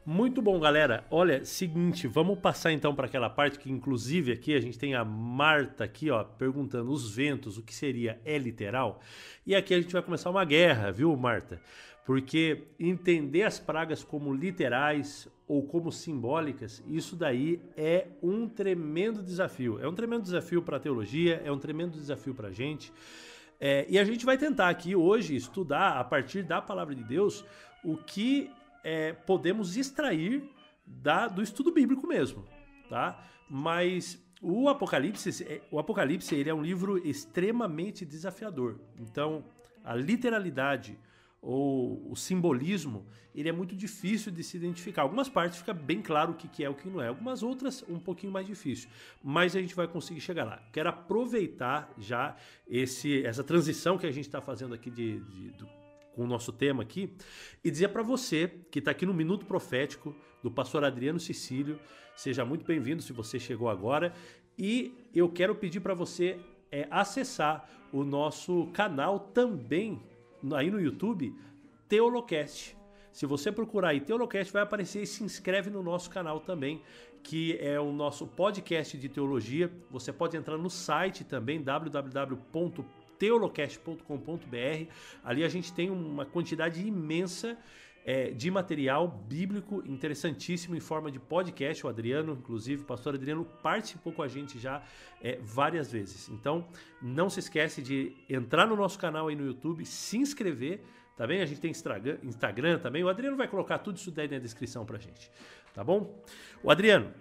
S1: Muito bom, galera. Olha, seguinte, vamos passar então para aquela parte que inclusive aqui a gente tem a Marta aqui, ó, perguntando os ventos, o que seria é literal? E aqui a gente vai começar uma guerra, viu, Marta? Porque entender as pragas como literais ou como simbólicas, isso daí é um tremendo desafio. É um tremendo desafio para a teologia, é um tremendo desafio para a gente. É, e a gente vai tentar aqui hoje estudar a partir da palavra de Deus o que é, podemos extrair da, do estudo bíblico mesmo, tá? Mas o Apocalipse, é, o Apocalipse ele é um livro extremamente desafiador. Então, a literalidade ou o simbolismo, ele é muito difícil de se identificar. Algumas partes fica bem claro o que é o que não é, algumas outras um pouquinho mais difícil, mas a gente vai conseguir chegar lá. Quero aproveitar já esse, essa transição que a gente está fazendo aqui de, de do, com o nosso tema aqui e dizer para você que está aqui no Minuto Profético do pastor Adriano Cecílio, seja muito bem-vindo se você chegou agora e eu quero pedir para você é, acessar o nosso canal também aí no YouTube, Teolocast. Se você procurar aí Teolocast, vai aparecer e se inscreve no nosso canal também, que é o nosso podcast de teologia. Você pode entrar no site também, www.teolocast.com.br. Ali a gente tem uma quantidade imensa é, de material bíblico interessantíssimo em forma de podcast. O Adriano, inclusive, o pastor Adriano, participou com a gente já é, várias vezes. Então, não se esquece de entrar no nosso canal aí no YouTube, se inscrever, tá bem? A gente tem Instagram, Instagram também. O Adriano vai colocar tudo isso daí na descrição pra gente, tá bom? O Adriano,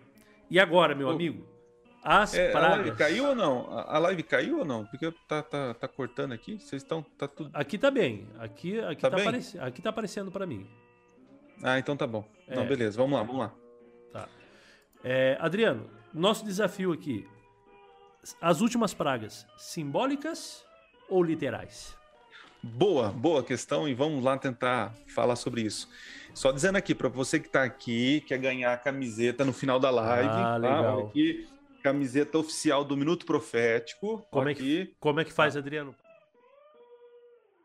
S1: e agora, meu amigo?
S3: As é, pragas. A live caiu ou não? A live caiu ou não? Porque tá, tá, tá cortando aqui. Vocês estão. Tá tudo...
S1: Aqui tá bem. Aqui, aqui, tá, tá, aparec... aqui tá aparecendo para mim.
S3: Ah, então tá bom. É. Não, beleza. Vamos lá, vamos lá.
S1: Tá. É, Adriano, nosso desafio aqui. As últimas pragas, simbólicas ou literais?
S3: Boa, boa questão e vamos lá tentar falar sobre isso. Só dizendo aqui para você que está aqui, quer ganhar a camiseta no final da live, ah,
S1: tá? legal.
S3: Aqui, camiseta oficial do Minuto Profético.
S1: Como, é que, como é que faz, Adriano?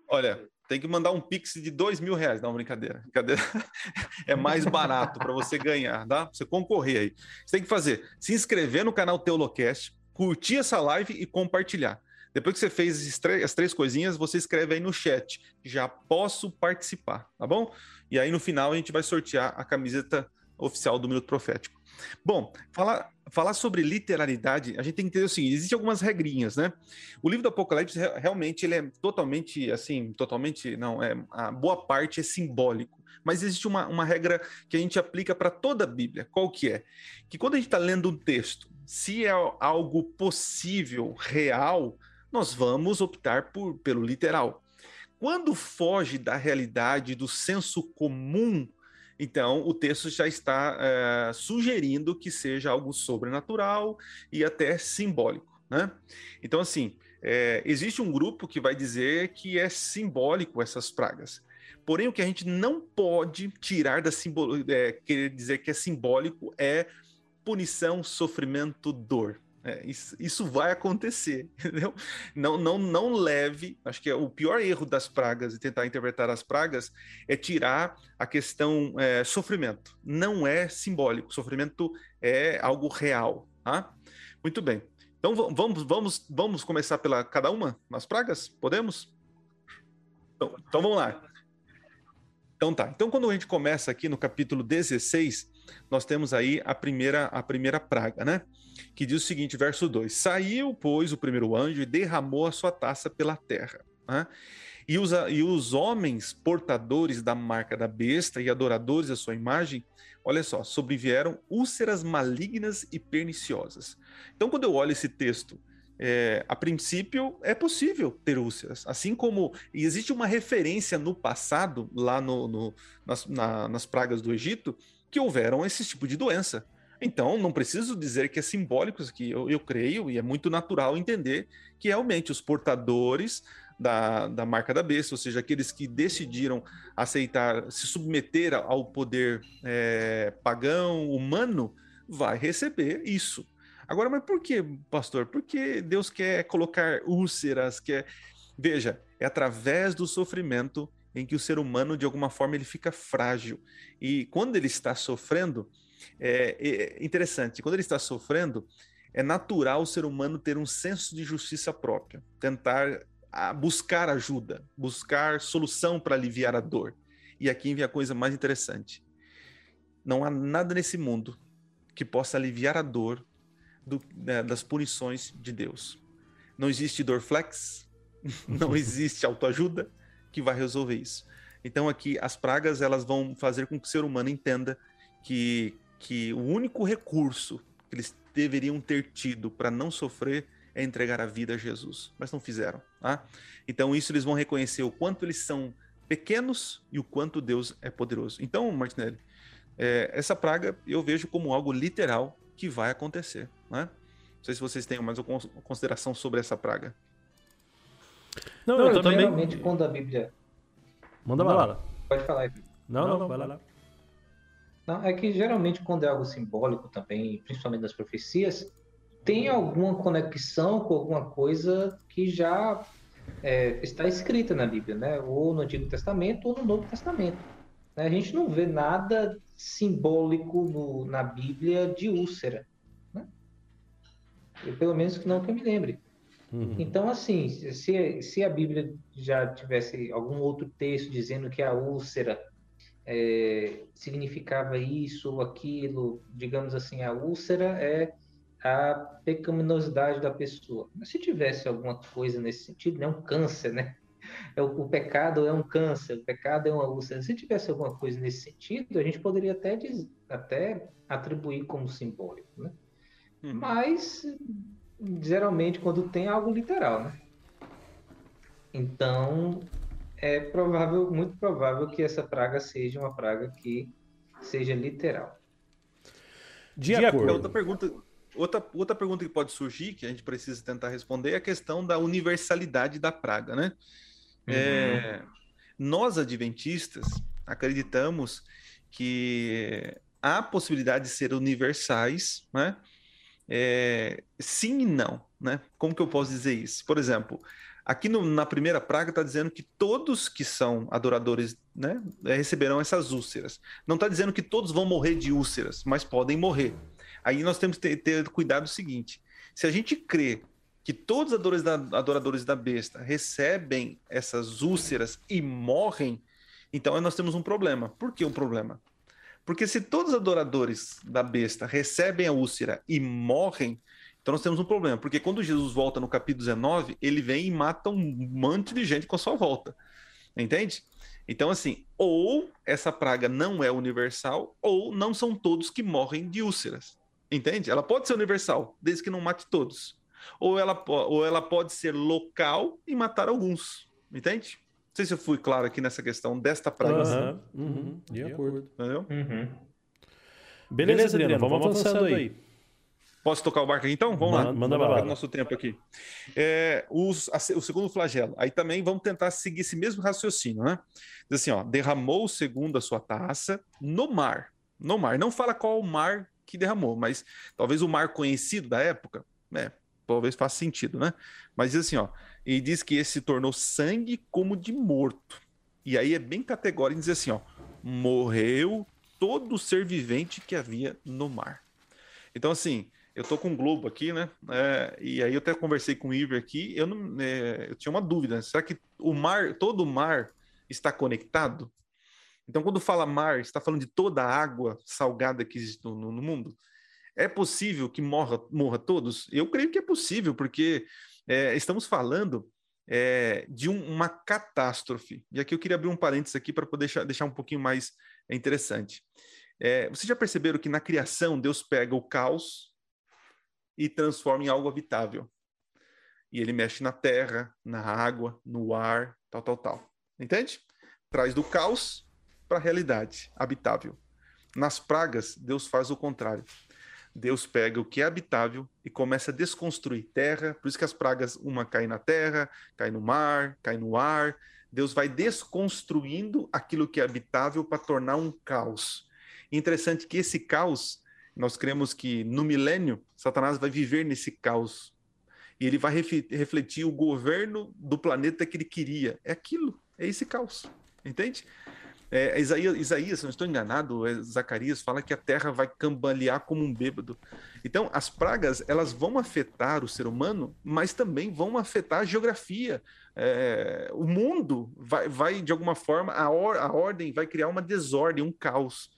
S3: Olha, tem que mandar um pix de dois mil reais. Não, brincadeira. brincadeira. É mais barato para você ganhar, tá? Pra você concorrer aí. Você tem que fazer, se inscrever no canal Teolocast, curtir essa live e compartilhar. Depois que você fez as três coisinhas, você escreve aí no chat. Já posso participar, tá bom? E aí no final a gente vai sortear a camiseta oficial do Minuto Profético. Bom, falar, falar sobre literalidade, a gente tem que entender o seguinte: existem algumas regrinhas, né? O livro do Apocalipse realmente ele é totalmente, assim, totalmente, não, é a boa parte é simbólico. Mas existe uma, uma regra que a gente aplica para toda a Bíblia. Qual que é? Que quando a gente está lendo um texto, se é algo possível, real, nós vamos optar por, pelo literal. Quando foge da realidade, do senso comum, então, o texto já está é, sugerindo que seja algo sobrenatural e até simbólico. Né? Então, assim, é, existe um grupo que vai dizer que é simbólico essas pragas. Porém, o que a gente não pode tirar da simbolo, é, querer dizer que é simbólico é punição, sofrimento, dor. É, isso, isso, vai acontecer, entendeu? Não, não, não leve. Acho que é o pior erro das pragas e tentar interpretar as pragas é tirar a questão é, sofrimento. Não é simbólico. Sofrimento é algo real, tá? Muito bem. Então vamos, vamos, vamos começar pela cada uma nas pragas? Podemos? Então, então vamos lá. Então tá. Então quando a gente começa aqui no capítulo 16, nós temos aí a primeira a primeira praga, né? Que diz o seguinte, verso 2: Saiu, pois, o primeiro anjo e derramou a sua taça pela terra. Né? E, os, e os homens portadores da marca da besta e adoradores da sua imagem, olha só, sobrevieram úlceras malignas e perniciosas. Então, quando eu olho esse texto, é, a princípio é possível ter úlceras, assim como existe uma referência no passado, lá no, no nas, na, nas pragas do Egito, que houveram esse tipo de doença. Então, não preciso dizer que é simbólico isso aqui, eu, eu creio, e é muito natural entender que realmente os portadores da, da marca da besta, ou seja, aqueles que decidiram aceitar, se submeter ao poder é, pagão, humano, vai receber isso. Agora, mas por que, pastor? Porque Deus quer colocar úlceras, quer. Veja, é através do sofrimento em que o ser humano, de alguma forma, ele fica frágil. E quando ele está sofrendo, é, é interessante, quando ele está sofrendo, é natural o ser humano ter um senso de justiça própria, tentar buscar ajuda, buscar solução para aliviar a dor. E aqui vem a coisa mais interessante. Não há nada nesse mundo que possa aliviar a dor do, né, das punições de Deus. Não existe dor flex, não existe autoajuda que vai resolver isso. Então aqui as pragas elas vão fazer com que o ser humano entenda que que o único recurso que eles deveriam ter tido para não sofrer é entregar a vida a Jesus, mas não fizeram. Tá? Então, isso eles vão reconhecer o quanto eles são pequenos e o quanto Deus é poderoso. Então, Martinelli, é, essa praga eu vejo como algo literal que vai acontecer. Né? Não sei se vocês têm mais alguma consideração sobre essa praga.
S2: Não, eu, eu também. Geralmente, quando a Bíblia.
S1: Manda bala.
S2: Pode falar aí.
S1: Não, não, não, vai lá.
S2: Não, é que geralmente quando é algo simbólico também, principalmente das profecias, tem alguma conexão com alguma coisa que já é, está escrita na Bíblia, né? Ou no Antigo Testamento ou no Novo Testamento. A gente não vê nada simbólico no, na Bíblia de úlcera. Né? Eu, pelo menos que não que eu me lembre. Uhum. Então, assim, se, se a Bíblia já tivesse algum outro texto dizendo que a úlcera é, significava isso ou aquilo, digamos assim, a úlcera é a pecaminosidade da pessoa. Mas se tivesse alguma coisa nesse sentido, né, um câncer, né? É o, o, pecado é um câncer, o pecado é uma úlcera. Se tivesse alguma coisa nesse sentido, a gente poderia até, diz, até atribuir como simbólico, né? Uhum. Mas geralmente quando tem algo literal, né? Então é provável, muito provável que essa praga seja uma praga que seja literal.
S3: De, De acordo. Outra pergunta, outra, outra pergunta que pode surgir, que a gente precisa tentar responder, é a questão da universalidade da praga, né? Uhum. É, nós, adventistas, acreditamos que há possibilidade de ser universais, né? É, sim e não, né? Como que eu posso dizer isso? Por exemplo, aqui no, na primeira praga está dizendo que todos que são adoradores, né, receberão essas úlceras. Não está dizendo que todos vão morrer de úlceras, mas podem morrer. Aí nós temos que ter, ter cuidado seguinte: se a gente crê que todos os adoradores da, adoradores da besta recebem essas úlceras e morrem, então nós temos um problema. Por que um problema? Porque se todos os adoradores da besta recebem a úlcera e morrem, então nós temos um problema. Porque quando Jesus volta no capítulo 19, ele vem e mata um monte de gente com a sua volta. Entende? Então, assim, ou essa praga não é universal, ou não são todos que morrem de úlceras. Entende? Ela pode ser universal, desde que não mate todos. Ou ela, ou ela pode ser local e matar alguns. Entende? sei se eu fui claro aqui nessa questão desta praga.
S1: Uhum, uhum, de acordo.
S3: Entendeu?
S1: Uhum. Beleza, Beleza, Adriano, vamos, vamos avançando aí. aí.
S3: Posso tocar o barco aqui então? Vamos
S1: manda, lá. Manda lá.
S3: nosso tempo aqui. É, os, a, o segundo flagelo. Aí também vamos tentar seguir esse mesmo raciocínio, né? Diz assim, ó, derramou segundo a sua taça no mar. No mar. Não fala qual o mar que derramou, mas talvez o mar conhecido da época, né? Talvez faça sentido, né? Mas diz assim, ó, e diz que esse se tornou sangue como de morto. E aí é bem categórico dizer assim, ó, morreu todo ser vivente que havia no mar. Então, assim, eu tô com um globo aqui, né? É, e aí eu até conversei com o Iver aqui, eu, não, é, eu tinha uma dúvida, será que o mar, todo o mar está conectado? Então, quando fala mar, está falando de toda a água salgada que existe no, no mundo? É possível que morra, morra todos? Eu creio que é possível, porque é, estamos falando é, de um, uma catástrofe. E aqui eu queria abrir um parênteses aqui para poder deixar, deixar um pouquinho mais interessante. É, vocês já perceberam que na criação Deus pega o caos e transforma em algo habitável. E ele mexe na terra, na água, no ar, tal, tal, tal. Entende? Traz do caos para a realidade habitável. Nas pragas, Deus faz o contrário. Deus pega o que é habitável e começa a desconstruir terra. Por isso que as pragas, uma cai na terra, cai no mar, cai no ar. Deus vai desconstruindo aquilo que é habitável para tornar um caos. Interessante que esse caos, nós cremos que no milênio, Satanás vai viver nesse caos. E ele vai refletir o governo do planeta que ele queria. É aquilo, é esse caos. Entende? É, Isaías, Isaías, se não estou enganado, é, Zacarias fala que a terra vai cambalear como um bêbado. Então, as pragas elas vão afetar o ser humano, mas também vão afetar a geografia. É, o mundo vai, vai, de alguma forma, a, or, a ordem vai criar uma desordem, um caos.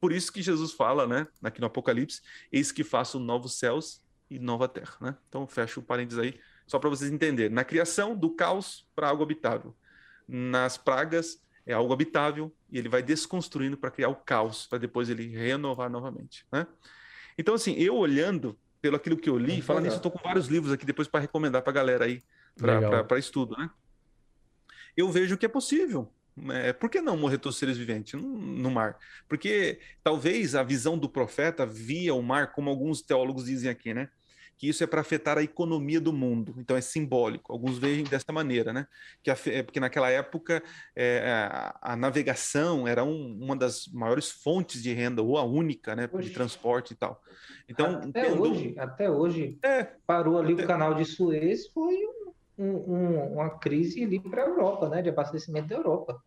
S3: Por isso que Jesus fala, né, aqui no Apocalipse, eis que faço novos céus e nova terra. Né? Então, fecho o parênteses aí, só para vocês entenderem. Na criação, do caos para algo habitável. Nas pragas, é algo habitável e ele vai desconstruindo para criar o caos, para depois ele renovar novamente. Né? Então, assim, eu olhando pelo aquilo que eu li, falando nisso, eu estou com vários livros aqui depois para recomendar para a galera aí, para estudo, né? Eu vejo que é possível. É, por que não morrer todos os seres viventes no, no, mar? Porque talvez a visão do profeta via o mar, como alguns teólogos dizem aqui, né? Que isso é para afetar a economia do mundo. Então é simbólico. Alguns veem dessa maneira, né? Que a, é, porque naquela época é, a, a, navegação era um, uma das maiores fontes de renda, ou a única, né? De transporte e tal. Então,
S2: até tendo... hoje, até hoje, é, parou ali até... o canal de Suez, foi um, um, uma crise ali para a Europa, né? De abastecimento da Europa.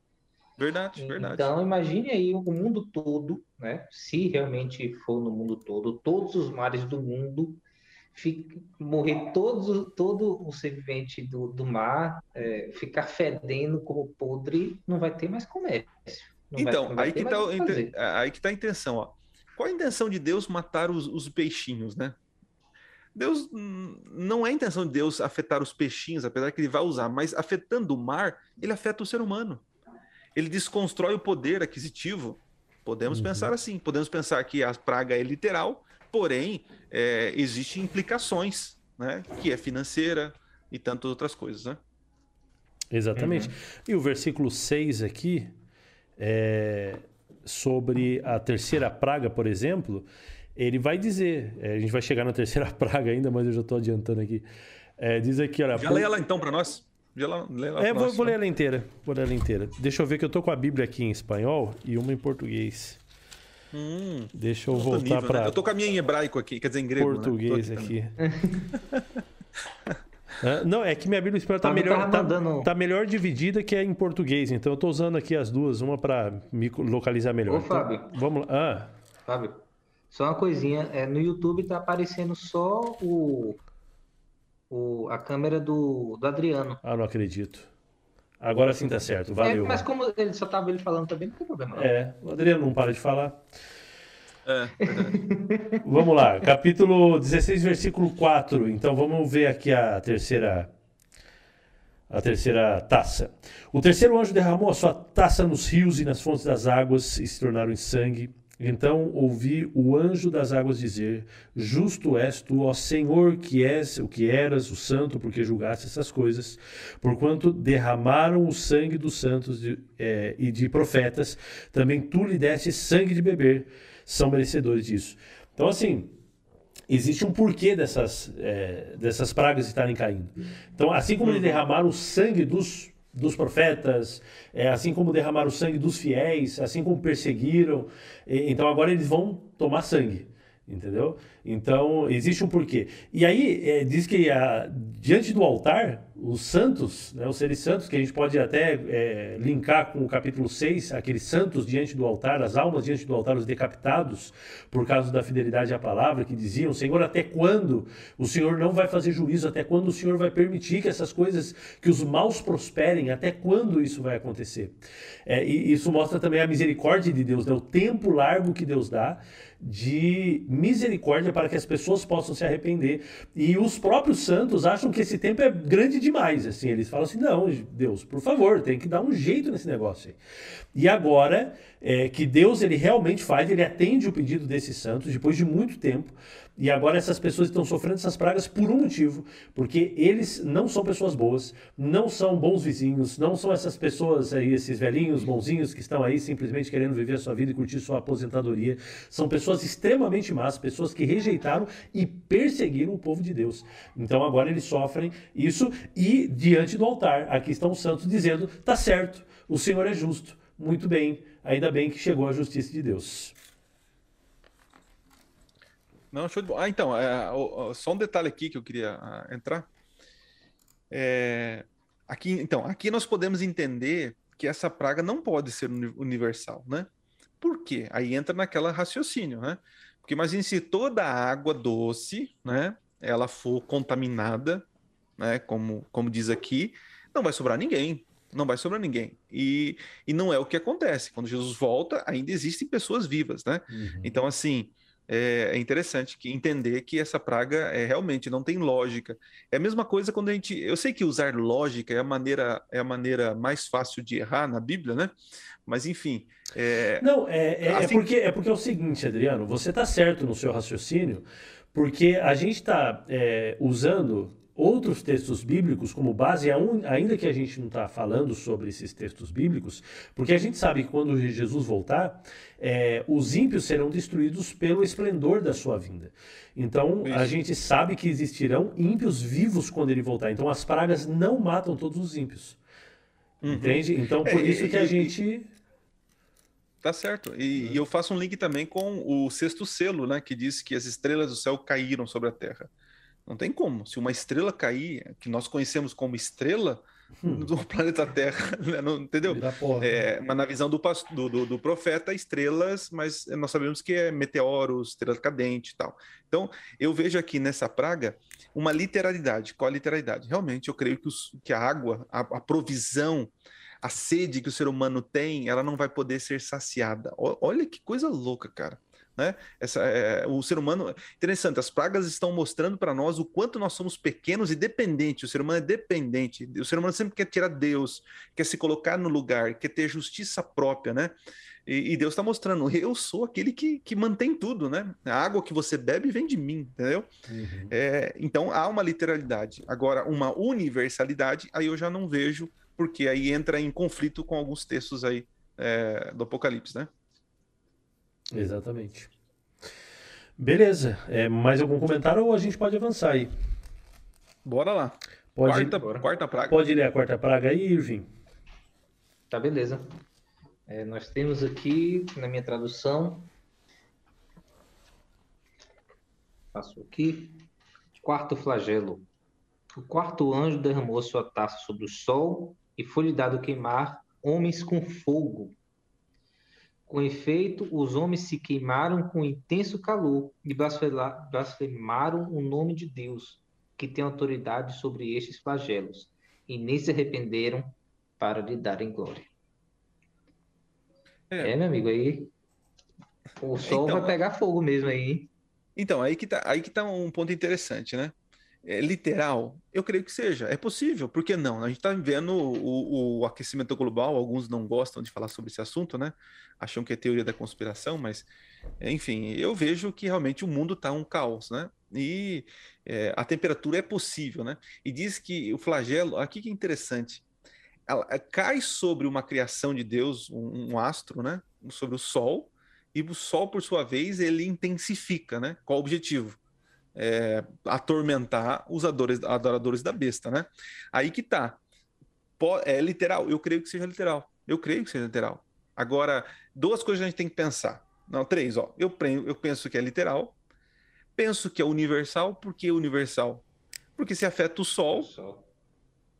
S3: Verdade, verdade.
S2: Então, imagine aí o mundo todo, né? Se realmente for no mundo todo, todos os mares do mundo, fica, morrer todos, todo o ser vivente do, do mar, é, ficar fedendo como podre, não vai ter mais comércio.
S3: Não então, vai, aí, que tá, aí que tá a intenção, ó. Qual a intenção de Deus matar os, os peixinhos, né? Deus não é a intenção de Deus afetar os peixinhos, apesar que ele vai usar, mas afetando o mar, ele afeta o ser humano ele desconstrói o poder aquisitivo. Podemos uhum. pensar assim, podemos pensar que a praga é literal, porém, é, existem implicações, né? Que é financeira e tantas outras coisas, né?
S1: Exatamente. Uhum. E o versículo 6 aqui, é, sobre a terceira praga, por exemplo, ele vai dizer, é, a gente vai chegar na terceira praga ainda, mas eu já estou adiantando aqui. É, diz aqui, olha.
S3: Já lê ela então para nós.
S1: Lá, lá é, vou, vou, ler ela inteira. Vou ler ela inteira. Deixa eu ver que eu tô com a Bíblia aqui em espanhol e uma em português. Hum, Deixa eu voltar para. Né?
S3: Eu tô com a minha em hebraico aqui, quer dizer, em grego.
S1: Né? Português né? aqui. aqui. não, é que minha Bíblia espanhola tá, melhor, tá, tá, melhor dividida que é em português. Então eu tô usando aqui as duas, uma para me localizar melhor. Ô,
S2: então, Fábio.
S1: vamos lá. Ah.
S2: Fábio, só uma coisinha. É, no YouTube tá aparecendo só o o, a câmera do, do Adriano.
S1: Ah, não acredito. Agora sim tá certo, valeu.
S2: É, mas como ele só tava ele falando também, não tem problema. Não.
S1: É, o Adriano não para de falar. É, vamos lá, capítulo 16, versículo 4. Então vamos ver aqui a terceira a terceira taça. O terceiro anjo derramou a sua taça nos rios e nas fontes das águas e se tornaram em sangue. Então ouvi o anjo das águas dizer: Justo és tu, ó Senhor, que és o que eras, o santo, porque julgaste essas coisas, porquanto derramaram o sangue dos santos de, é, e de profetas, também tu lhe deste sangue de beber, são merecedores disso. Então, assim, existe um porquê dessas, é, dessas pragas estarem caindo. Então, assim como eles derramaram o sangue dos dos profetas, é, assim como derramaram o sangue dos fiéis, assim como perseguiram. E, então agora eles vão tomar sangue, entendeu? Então existe um porquê. E aí é, diz que a, diante do altar os santos, né, os seres santos, que a gente pode até é, linkar com o capítulo 6, aqueles santos diante do altar, as almas diante do altar, os decapitados, por causa da fidelidade à palavra, que diziam: Senhor, até quando o Senhor não vai fazer juízo? Até quando o Senhor vai permitir que essas coisas, que os maus prosperem? Até quando isso vai acontecer? É, e isso mostra também a misericórdia de Deus, né, o tempo largo que Deus dá de misericórdia para que as pessoas possam se arrepender. E os próprios santos acham que esse tempo é grande demais. Assim, eles falam assim: não, Deus, por favor, tem que dar um jeito nesse negócio. Aí. E agora é, que Deus ele realmente faz, ele atende o pedido desses santos depois de muito tempo. E agora essas pessoas estão sofrendo essas pragas por um motivo, porque eles não são pessoas boas, não são bons vizinhos, não são essas pessoas aí, esses velhinhos bonzinhos que estão aí simplesmente querendo viver a sua vida e curtir sua aposentadoria. São pessoas extremamente más, pessoas que rejeitaram e perseguiram o povo de Deus. Então agora eles sofrem isso e diante do altar, aqui estão os santos dizendo: tá certo, o Senhor é justo, muito bem, ainda bem que chegou a justiça de Deus.
S3: Não, show de bola. Ah, então, é, só um detalhe aqui que eu queria uh, entrar. É, aqui, então, aqui nós podemos entender que essa praga não pode ser universal, né? Por quê? Aí entra naquela raciocínio, né? Porque imagine se toda a água doce, né, ela for contaminada, né, como, como diz aqui, não vai sobrar ninguém, não vai sobrar ninguém. E, e não é o que acontece. Quando Jesus volta, ainda existem pessoas vivas, né? Uhum. Então, assim, é, é interessante que entender que essa praga é, realmente não tem lógica. É a mesma coisa quando a gente. Eu sei que usar lógica é a maneira, é a maneira mais fácil de errar na Bíblia, né? Mas enfim.
S1: É... Não, é, é, é assim... é, porque, é porque é o seguinte, Adriano, você está certo no seu raciocínio, porque a gente está é, usando outros textos bíblicos como base, ainda que a gente não está falando sobre esses textos bíblicos, porque a gente sabe que quando Jesus voltar, é, os ímpios serão destruídos pelo esplendor da sua vinda. Então, Isso. a gente sabe que existirão ímpios vivos quando ele voltar. Então, as pragas não matam todos os ímpios. Uhum. Entende? Então, por é, isso que a gente.
S3: Tá certo. E, e, eu faço um link também com o sexto selo, né? Que diz que as estrelas do céu caíram sobre a terra. Não tem como. Se uma estrela cair, que nós conhecemos como estrela, hum. do planeta Terra, né? não, entendeu? É, mas na visão do, do, do, profeta, estrelas, mas nós sabemos que é meteoros, estrela cadente e tal. Então, eu vejo aqui nessa praga uma literalidade. Qual a literalidade? Realmente, eu creio que, os, que a água, a, a provisão, a sede que o ser humano tem, ela não vai poder ser saciada. Olha que coisa louca, cara. Né? Essa, é, o ser humano. Interessante, as pragas estão mostrando para nós o quanto nós somos pequenos e dependentes. O ser humano é dependente. O ser humano sempre quer tirar Deus, quer se colocar no lugar, quer ter justiça própria, né? E, e Deus está mostrando, eu sou aquele que, que mantém tudo, né? A água que você bebe vem de mim, entendeu? Uhum. É, então há uma literalidade. Agora, uma universalidade, aí eu já não vejo, porque aí entra em conflito com alguns textos aí é, do Apocalipse, né?
S1: Exatamente. Beleza. É, mais algum comentário ou a gente pode avançar aí?
S3: Bora lá.
S1: Pode, quarta, quarta praga. Pode ler a quarta praga aí, Irving?
S2: Tá, beleza. É, nós temos aqui, na minha tradução, passo aqui, quarto flagelo. O quarto anjo derramou sua taça sobre o sol e foi-lhe dado queimar homens com fogo com efeito, os homens se queimaram com intenso calor e blasfemaram o nome de Deus, que tem autoridade sobre estes flagelos, e nem se arrependeram para lhe darem glória. É, é meu amigo, aí o sol então, vai pegar fogo mesmo aí.
S3: Então, aí que tá, aí que tá um ponto interessante, né? É, literal? Eu creio que seja. É possível, por que não? A gente está vendo o, o, aquecimento global, alguns não gostam de falar sobre esse assunto, né? Acham que é teoria da conspiração, mas, enfim, eu vejo que realmente o mundo está um caos, né? E é, a temperatura é possível, né? E diz que o flagelo, aqui que é interessante, ela, ela cai sobre uma criação de Deus, um, um astro, né? Sobre o Sol, e o Sol, por sua vez, ele intensifica, né? Qual o objetivo? É, atormentar os adoradores, adoradores da besta, né? Aí que tá. É literal, eu creio que seja literal. Eu creio que seja literal. Agora, duas coisas a gente tem que pensar. Não, três, ó. Eu, eu penso que é literal. Penso que é universal. Por que universal? Porque se afeta o sol, o sol.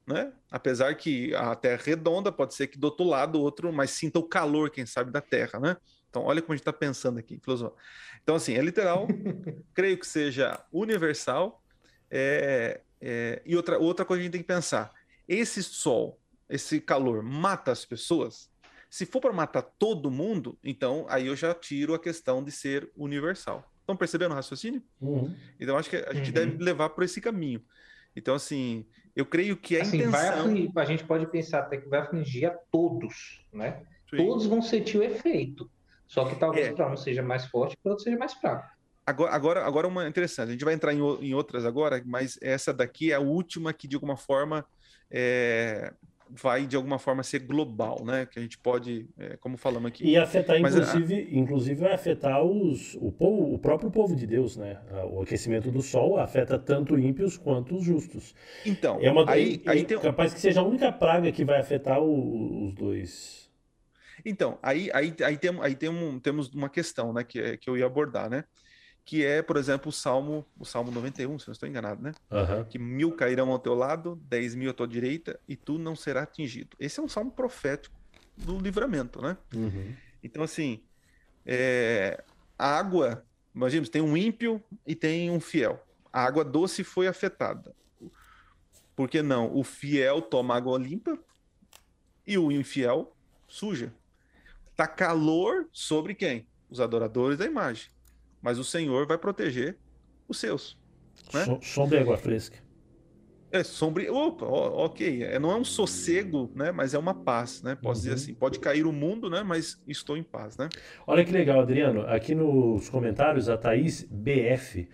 S3: Né? Apesar que a Terra é redonda, pode ser que do outro lado, outro, mas sinta o calor, quem sabe, da Terra, né? Então, olha como a gente está pensando aqui, filosofia. Então, assim, é literal, creio que seja universal. É, é, e outra, outra coisa que a gente tem que pensar: esse sol, esse calor, mata as pessoas? Se for para matar todo mundo, então aí eu já tiro a questão de ser universal. Estão percebendo o raciocínio? Uhum. Então, acho que a gente uhum. deve levar por esse caminho. Então, assim, eu creio que a assim, intenção...
S2: Afligir, a gente pode pensar até que vai afligir a todos, né? Sim. Todos vão sentir o efeito. Só que talvez é. para um seja mais forte, para outro seja mais fraco.
S3: Agora, agora, agora uma interessante. A gente vai entrar em, em outras agora, mas essa daqui é a última que de alguma forma é, vai de alguma forma ser global, né? Que a gente pode, é, como falamos aqui.
S1: E afetar, mas, inclusive, a... inclusive vai afetar os, o, povo, o próprio povo de Deus, né? O aquecimento do Sol afeta tanto ímpios quanto os justos.
S3: Então,
S1: é uma, aí, é, aí tem... capaz que seja a única praga que vai afetar o, os dois
S3: então, aí, aí, aí, tem, aí tem um, temos uma questão né, que, é, que eu ia abordar, né? Que é, por exemplo, o Salmo, o Salmo 91, se não estou enganado, né? Uhum. Que mil cairão ao teu lado, dez mil à tua direita, e tu não será atingido. Esse é um salmo profético do livramento, né? Uhum. Então, assim, é, a água, imagina, tem um ímpio e tem um fiel. A água doce foi afetada. Por que não? O fiel toma água limpa e o infiel suja. Tá calor sobre quem? Os adoradores da imagem. Mas o Senhor vai proteger os seus. Né?
S1: So, sombra e água fresca.
S3: É, sombra. Opa, ok. É, não é um sossego, né? Mas é uma paz, né? Posso uhum. dizer assim. Pode cair o mundo, né? Mas estou em paz, né?
S1: Olha que legal, Adriano. Aqui nos comentários, a Thaís BF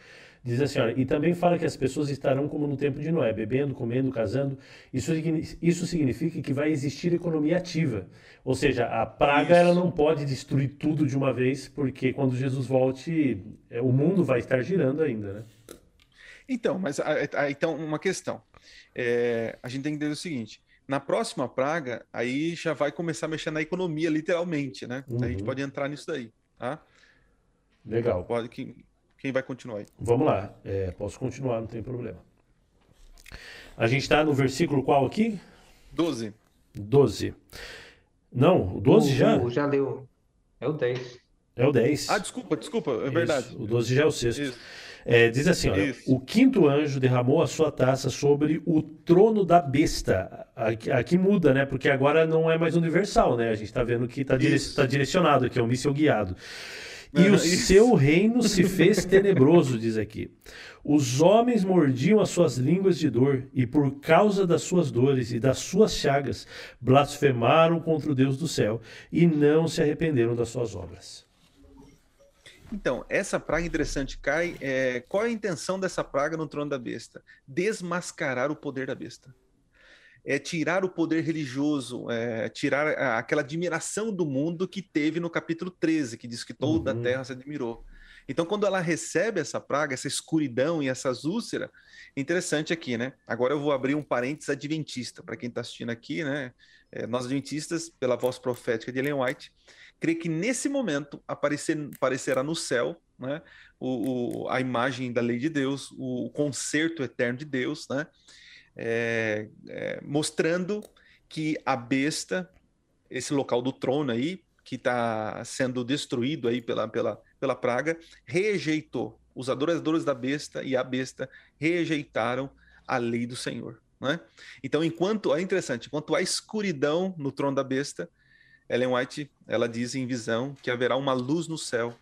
S1: Diz assim, olha, e também fala que as pessoas estarão como no tempo de Noé, bebendo, comendo, casando. Isso, isso significa que vai existir economia ativa. Ou seja, a praga ela não pode destruir tudo de uma vez, porque quando Jesus volte, é, o mundo vai estar girando ainda, né?
S3: Então, mas então uma questão. É, a gente tem que entender o seguinte: na próxima praga, aí já vai começar a mexer na economia, literalmente, né? Uhum. A gente uhum. pode entrar nisso daí, tá?
S1: Legal.
S3: Pode, quem, quem vai continuar aí?
S1: Vamos lá. É, posso continuar, não tem problema. A gente está no versículo qual aqui?
S3: 12.
S1: 12. Não, o 12 o, já? O,
S2: já leu. É o 10.
S1: É o 10.
S3: Ah, desculpa, desculpa, é verdade.
S1: Isso, o 12 já é o sexto. É, diz assim: olha, o quinto anjo derramou a sua taça sobre o trono da besta. Aqui, aqui, muda, né? Porque agora não é mais universal, né? A gente está vendo que está dire, tá direcionado, que é um míssil guiado. E o seu reino se fez tenebroso, diz aqui. Os homens mordiam as suas línguas de dor, e por causa das suas dores e das suas chagas, blasfemaram contra o Deus do céu, e não se arrependeram das suas obras.
S3: Então, essa praga interessante cai. É, qual é a intenção dessa praga no trono da besta? Desmascarar o poder da besta é tirar o poder religioso, é, tirar aquela admiração do mundo que teve no capítulo 13, que diz que toda uhum. a terra se admirou. Então, quando ela recebe essa praga, essa escuridão e essas úlceras, interessante aqui, né? Agora eu vou abrir um parênteses adventista, para quem está assistindo aqui, né? É, nós adventistas, pela voz profética de Ellen White, crê que nesse momento aparecer, aparecerá no céu né? O, o, a imagem da lei de Deus, o, o concerto eterno de Deus, né? É, é, mostrando que a besta, esse local do trono aí, que está sendo destruído aí pela, pela, pela praga, rejeitou. Os adoradores da besta e a besta rejeitaram a lei do Senhor. Né? Então, enquanto é interessante, enquanto há escuridão no trono da besta, Ellen White ela diz em visão que haverá uma luz no céu,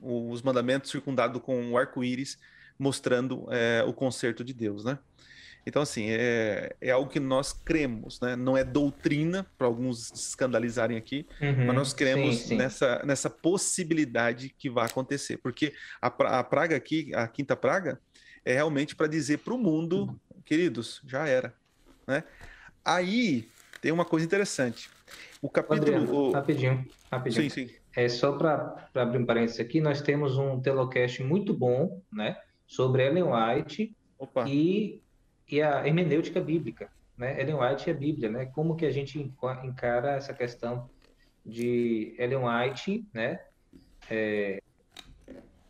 S3: os mandamentos circundados com um arco-íris, mostrando é, o concerto de Deus, né? Então, assim, é, é algo que nós cremos, né? Não é doutrina, para alguns escandalizarem aqui, uhum, mas nós cremos sim, sim. Nessa, nessa possibilidade que vai acontecer. Porque a, a praga aqui, a quinta praga, é realmente para dizer para o mundo, queridos, já era. Né? Aí tem uma coisa interessante. O capítulo. Adriano,
S2: o... Rapidinho, rapidinho. Sim, sim. É só para abrir um parênteses aqui, nós temos um telocast muito bom, né? Sobre Ellen White Opa. e e a hermenêutica bíblica, né? Ellen White e a Bíblia, né? Como que a gente encara essa questão de Ellen White, né? É,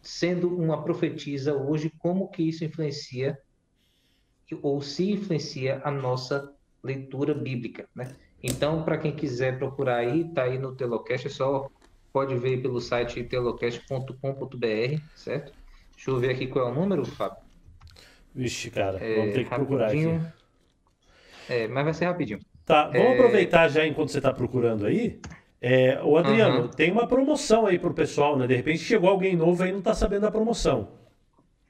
S2: sendo uma profetisa hoje, como que isso influencia ou se influencia a nossa leitura bíblica, né? Então, para quem quiser procurar aí, tá aí no Telocast, é só pode ver pelo site telocast.com.br, certo? Deixa eu ver aqui qual é o número, Fábio.
S1: Vixe, cara, é, vamos ter que procurar aqui.
S2: É, mas vai ser rapidinho.
S1: Tá, vamos é... aproveitar já enquanto você está procurando aí. É, o Adriano, uhum. tem uma promoção aí pro pessoal, né? De repente chegou alguém novo aí e não está sabendo da promoção.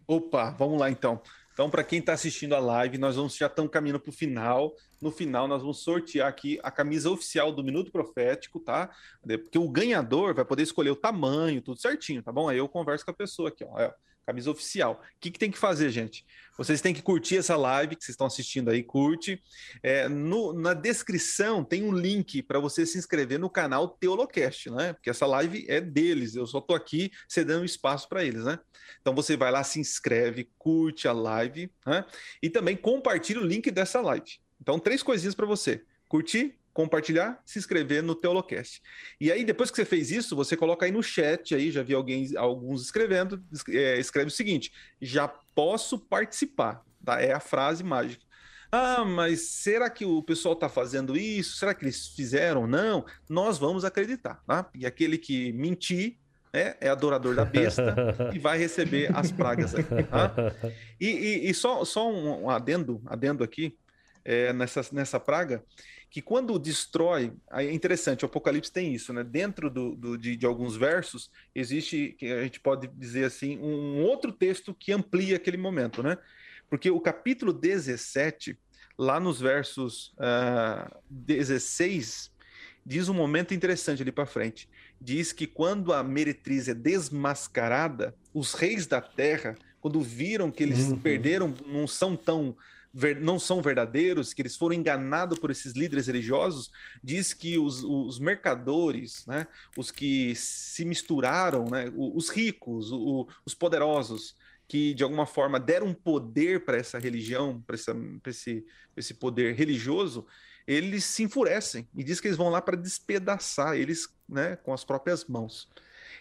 S3: Opa, vamos lá então. Então, para quem está assistindo a live, nós vamos já estamos caminhando para o final. No final, nós vamos sortear aqui a camisa oficial do Minuto Profético, tá? Porque o ganhador vai poder escolher o tamanho, tudo certinho, tá bom? Aí eu converso com a pessoa aqui, ó camisa oficial. O que, que, tem que fazer, gente? Vocês têm que curtir essa live que vocês estão assistindo aí, curte. É, no, na descrição tem um link para você se inscrever no canal Teolocast, né? Porque essa live é deles, eu só estou aqui cedendo espaço para eles, né? Então você vai lá, se inscreve, curte a live, né? E também compartilha o link dessa live. Então, três coisinhas para você: curtir, compartilhar, se inscrever no Teolocast. E aí, depois que você fez isso, você coloca aí no chat, aí já vi alguém, alguns escrevendo, é, escreve o seguinte: já posso participar. Tá? É a frase mágica. Ah, mas será que o pessoal está fazendo isso? Será que eles fizeram? Não. Nós vamos acreditar, tá? E aquele que mentir é, é adorador da besta e vai receber as pragas aí, tá? E, e, e só, só um adendo, adendo aqui é, nessa, nessa praga que quando destrói, é interessante, o Apocalipse tem isso, né? Dentro do, do de, de, alguns versos, existe, que a gente pode dizer assim, um outro texto que amplia aquele momento, né? Porque o capítulo 17, lá nos versos uh, ah, 16, diz um momento interessante ali para frente. Diz que quando a meretriz é desmascarada, os reis da terra quando viram que eles uhum. perderam, não são tão não são verdadeiros, que eles foram enganados por esses líderes religiosos, diz que os, os mercadores, né, os que se misturaram, né, os ricos, o, os poderosos, que de alguma forma deram poder para essa religião, para esse, esse poder religioso, eles se enfurecem e diz que eles vão lá para despedaçar eles né, com as próprias mãos.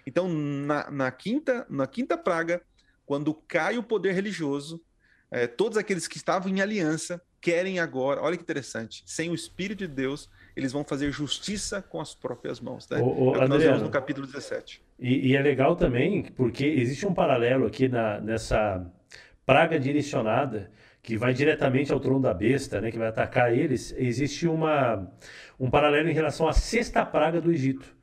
S3: Então, na, na, quinta, na quinta praga, quando cai o poder religioso, é, todos aqueles que estavam em aliança querem agora, olha que interessante, sem o Espírito de Deus, eles vão fazer justiça com as próprias mãos. Né? O, o, é o que nós vemos no capítulo 17.
S1: E, e, é legal também, porque existe um paralelo aqui na, nessa praga direcionada que vai diretamente ao trono da besta, né, que vai atacar eles. Existe uma, um paralelo em relação à sexta praga do Egito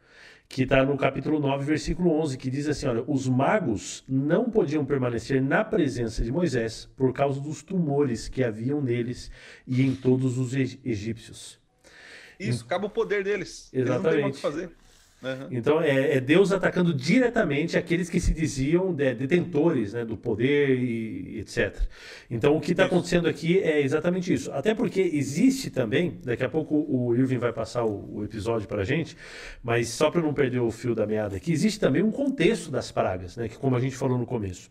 S1: que está no capítulo 9, versículo 11, que diz assim: olha, os magos não podiam permanecer na presença de Moisés por causa dos tumores que haviam neles e em todos os egípcios.
S3: Isso, acaba o poder deles.
S1: Exatamente. Eles não
S3: têm
S1: o que fazer. Uhum. Então é, é, Deus atacando diretamente aqueles que se diziam de, detentores né, do poder e, etc. Então o que está acontecendo aqui é exatamente isso. Até porque existe também, daqui a pouco o Irving vai passar o, o episódio para a gente, mas só para não perder o fio da meada aqui, existe também um contexto das pragas, né, que como a gente falou no começo.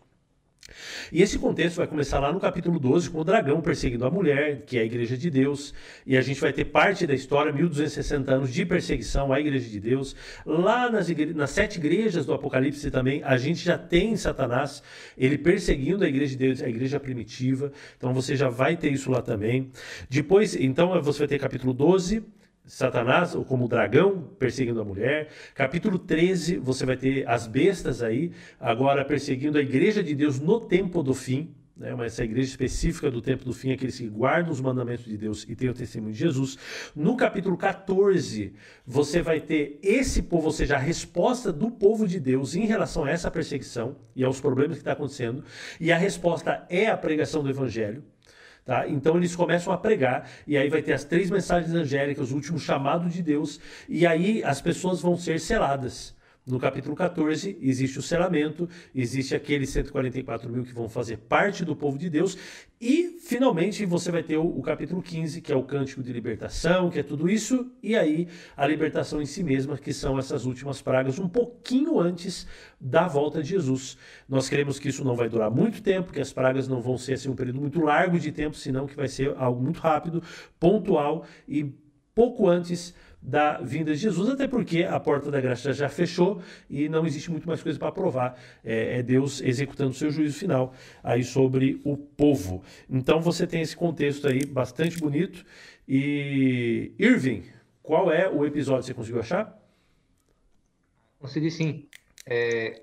S1: E esse contexto vai começar lá no capítulo 12, com o dragão perseguindo a mulher, que é a igreja de Deus, e a gente vai ter parte da história, 1260 anos de perseguição à igreja de Deus. Lá nas, igre... nas sete igrejas do Apocalipse também, a gente já tem Satanás, ele perseguindo a igreja de Deus, a igreja primitiva, então você já vai ter isso lá também. Depois, então, você vai ter capítulo 12, Satanás, ou como dragão perseguindo a mulher. Capítulo 13, você vai ter as bestas aí, agora perseguindo a igreja de Deus no tempo do fim. Né, mas essa igreja específica do tempo do fim, aqueles que guardam os mandamentos de Deus e têm o testemunho de Jesus. No capítulo 14, você vai ter esse povo, ou seja, a resposta do povo de Deus em relação a essa perseguição e aos problemas que está acontecendo. E a resposta é a pregação do evangelho. Tá? Então eles começam a pregar, e aí vai ter as três mensagens angélicas, o último chamado de Deus, e aí as pessoas vão ser seladas. No capítulo 14, existe o selamento, existe aqueles 144 mil que vão fazer parte do povo de Deus, e finalmente você vai ter o, o, capítulo 15, que é o cântico de libertação, que é tudo isso, e aí a libertação em si mesma, que são essas últimas pragas, um pouquinho antes da volta de Jesus. Nós queremos que isso não vai durar muito tempo, que as pragas não vão ser assim, um período muito largo de tempo, senão que vai ser algo muito rápido, pontual e pouco antes da vinda de Jesus, até porque a porta da graça já fechou e não existe muito mais coisa para provar. É, é, Deus executando o seu juízo final aí sobre o povo. Então você tem esse contexto aí bastante bonito. E Irving, qual é o episódio você conseguiu achar?
S2: Consegui sim. É,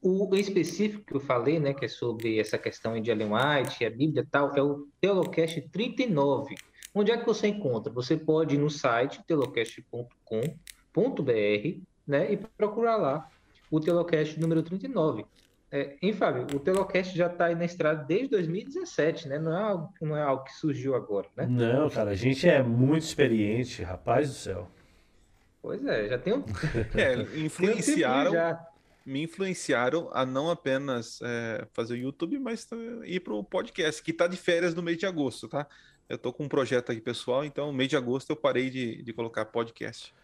S2: o específico que eu falei, né, que é sobre essa questão de Ellen White a Bíblia e tal, é o Teolocast 39 Onde é que você encontra? Você pode ir no site telocast.com.br né, e procurar lá o Telocast número 39. É, hein, Fábio? O Telocast já está aí na estrada desde 2017, né? Não é, algo, não é algo que surgiu agora, né?
S1: Não, cara, a gente é muito experiente, rapaz do céu.
S2: Pois é, já tem um.
S3: É, influenciaram. Um me influenciaram a não apenas é, fazer o YouTube, mas ir para o podcast, que está de férias no mês de agosto, tá? Eu tô com um projeto aqui pessoal, então mês de agosto eu parei de, de colocar podcast.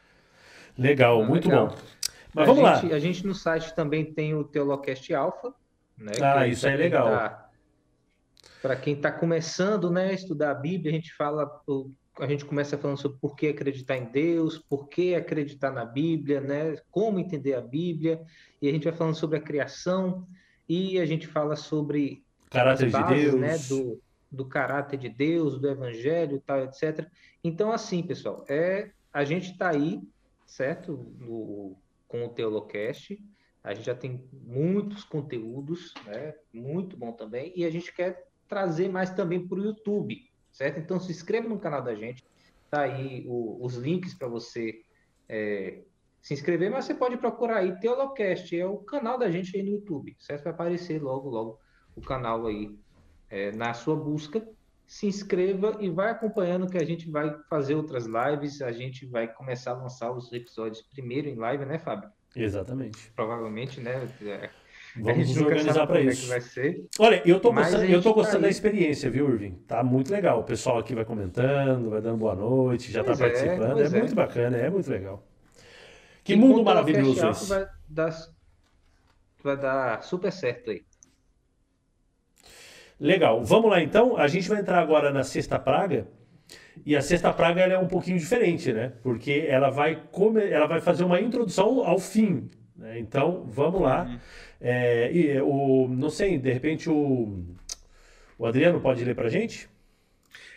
S1: Legal, ah, muito legal. bom.
S2: Mas a vamos gente, lá. A gente no site também tem o Teolocast Alpha. Né,
S1: ah, isso é legal. Tá,
S2: Para quem está começando né, a estudar a Bíblia, a gente fala, a gente começa falando sobre por que acreditar em Deus, por que acreditar na Bíblia, né, como entender a Bíblia, e a gente vai falando sobre a criação, e a gente fala sobre
S1: caráter bases, de Deus,
S2: né, do, do caráter de Deus, do evangelho, tal, etc. Então, assim, pessoal, é a gente está aí, certo? No, com o Teolocast. A gente já tem muitos conteúdos, né? Muito bom também. E a gente quer trazer mais também para o YouTube, certo? Então se inscreva no canal da gente. Tá aí o, os links para você é, se inscrever, mas você pode procurar aí Teolocast, é o canal da gente aí no YouTube, certo? Vai aparecer logo, logo o canal aí é, na sua busca, se inscreva e vai acompanhando que a gente vai fazer outras lives, a gente vai começar a lançar os episódios primeiro em live, né, Fábio?
S1: Exatamente.
S2: Provavelmente, né? É,
S1: Vamos nos organizar para é isso. Olha, eu tô gostando, eu tô gostando tá da experiência, viu, Irving? Tá muito legal. O pessoal aqui vai comentando, vai dando boa noite, já tá pois tá participando. É, é, muito bacana, é muito legal. Que e mundo maravilhoso esse.
S2: Vai dar, vai dar super certo aí.
S1: Legal. Vamos lá então. A gente vai entrar agora na sexta praga. E a sexta praga é um pouquinho diferente, né? Porque ela vai, come... ela vai fazer uma introdução ao fim. Né? Então, vamos lá. Uhum. É, e, o, não sei, de repente o, o Adriano pode ler para gente?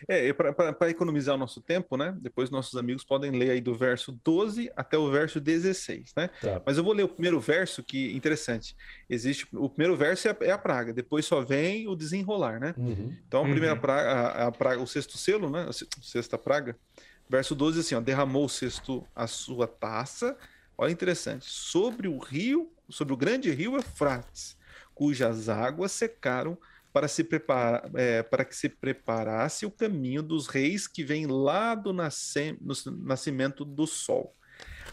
S3: É, para economizar o nosso tempo, né? Depois nossos amigos podem ler aí do verso 12 até o verso 16, né? Tá. Mas eu vou ler o primeiro verso, que interessante. Existe o primeiro verso é a, é a praga, depois só vem o desenrolar, né? Uhum. Então a primeira uhum. praga, a, a, praga, o sexto selo, né? A sexta praga, verso 12 assim, ó, derramou o sexto a sua taça. Olha interessante, sobre o rio, sobre o grande rio Eufrates, cujas águas secaram para, se preparar, é, para que se preparasse o caminho dos reis que vem lá do nasce, nascimento do sol.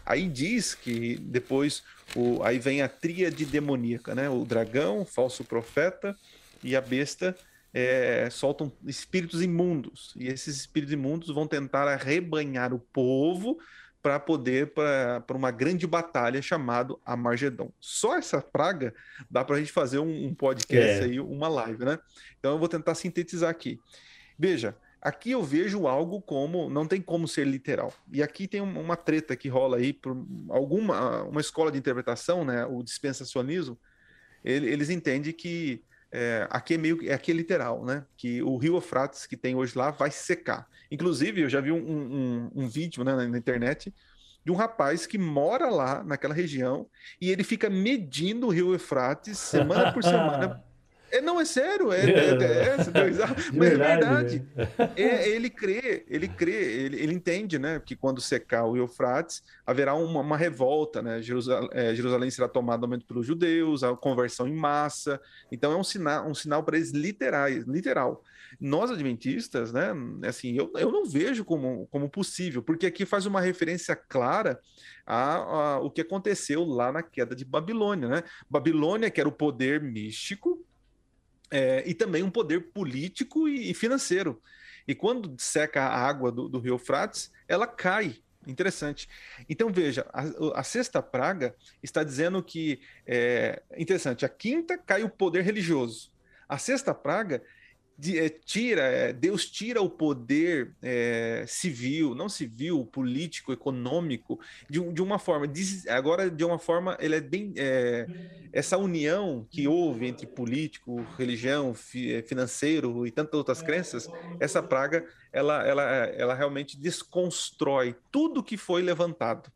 S3: Aí diz que depois o, aí vem a tríade demoníaca, né? O dragão, o falso profeta e a besta é, soltam espíritos imundos. E esses espíritos imundos vão tentar arrebanhar o povo para poder para uma grande batalha chamado Amargedon. Só essa praga dá para a gente fazer um, um podcast é. aí, uma live, né? Então eu vou tentar sintetizar aqui. Veja, aqui eu vejo algo como não tem como ser literal. E aqui tem uma treta que rola aí por alguma uma escola de interpretação, né? O dispensacionismo. Eles entendem que é, aqui é meio aqui é literal, né? Que o rio Eufrates que tem hoje lá vai secar. Inclusive, eu já vi um, um, um vídeo né, na internet de um rapaz que mora lá naquela região e ele fica medindo o rio Eufrates semana por semana É, não, é sério, é, é, é, é mas é verdade. É, ele crê, ele crê, ele, ele, entende, né, que quando secar o Eufrates, haverá uma, uma revolta, né, Jerusalém, é, Jerusalém será tomada pelos judeus, a conversão em massa, então é um sinal, um sinal para eles literais, literal. Nós, adventistas, né, assim, eu, eu não vejo como, como possível, porque aqui faz uma referência clara a, a, o que aconteceu lá na queda de Babilônia, né? Babilônia, que era o poder místico, é, e também um poder político e, financeiro. E quando seca a água do, do rio Frates, ela cai. Interessante. Então veja, a, a, sexta praga está dizendo que é interessante. A quinta cai o poder religioso. A sexta praga tira, é, Deus tira o poder é, civil, não civil, político, econômico, de, de uma forma, agora de uma forma, ele é bem, é, essa união que houve entre político, religião, fi, é, financeiro e tantas outras crenças, essa praga, ela, ela, ela realmente desconstrói tudo que foi levantado.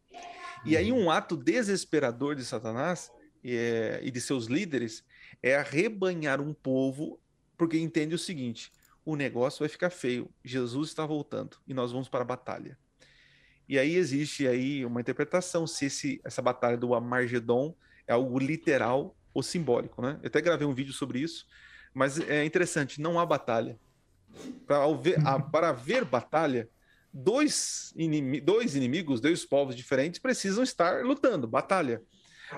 S3: E aí um ato desesperador de Satanás e de seus líderes é arrebanhar um povo porque entende o seguinte: o negócio vai ficar feio. Jesus está voltando e nós vamos para a batalha. E aí existe aí uma interpretação se esse, essa batalha do Amargedon é algo literal ou simbólico, né? Eu até gravei um vídeo sobre isso, mas é interessante, não há batalha. Para ver, para ver batalha, dois, dois inimigos, dois povos diferentes precisam estar lutando, batalha.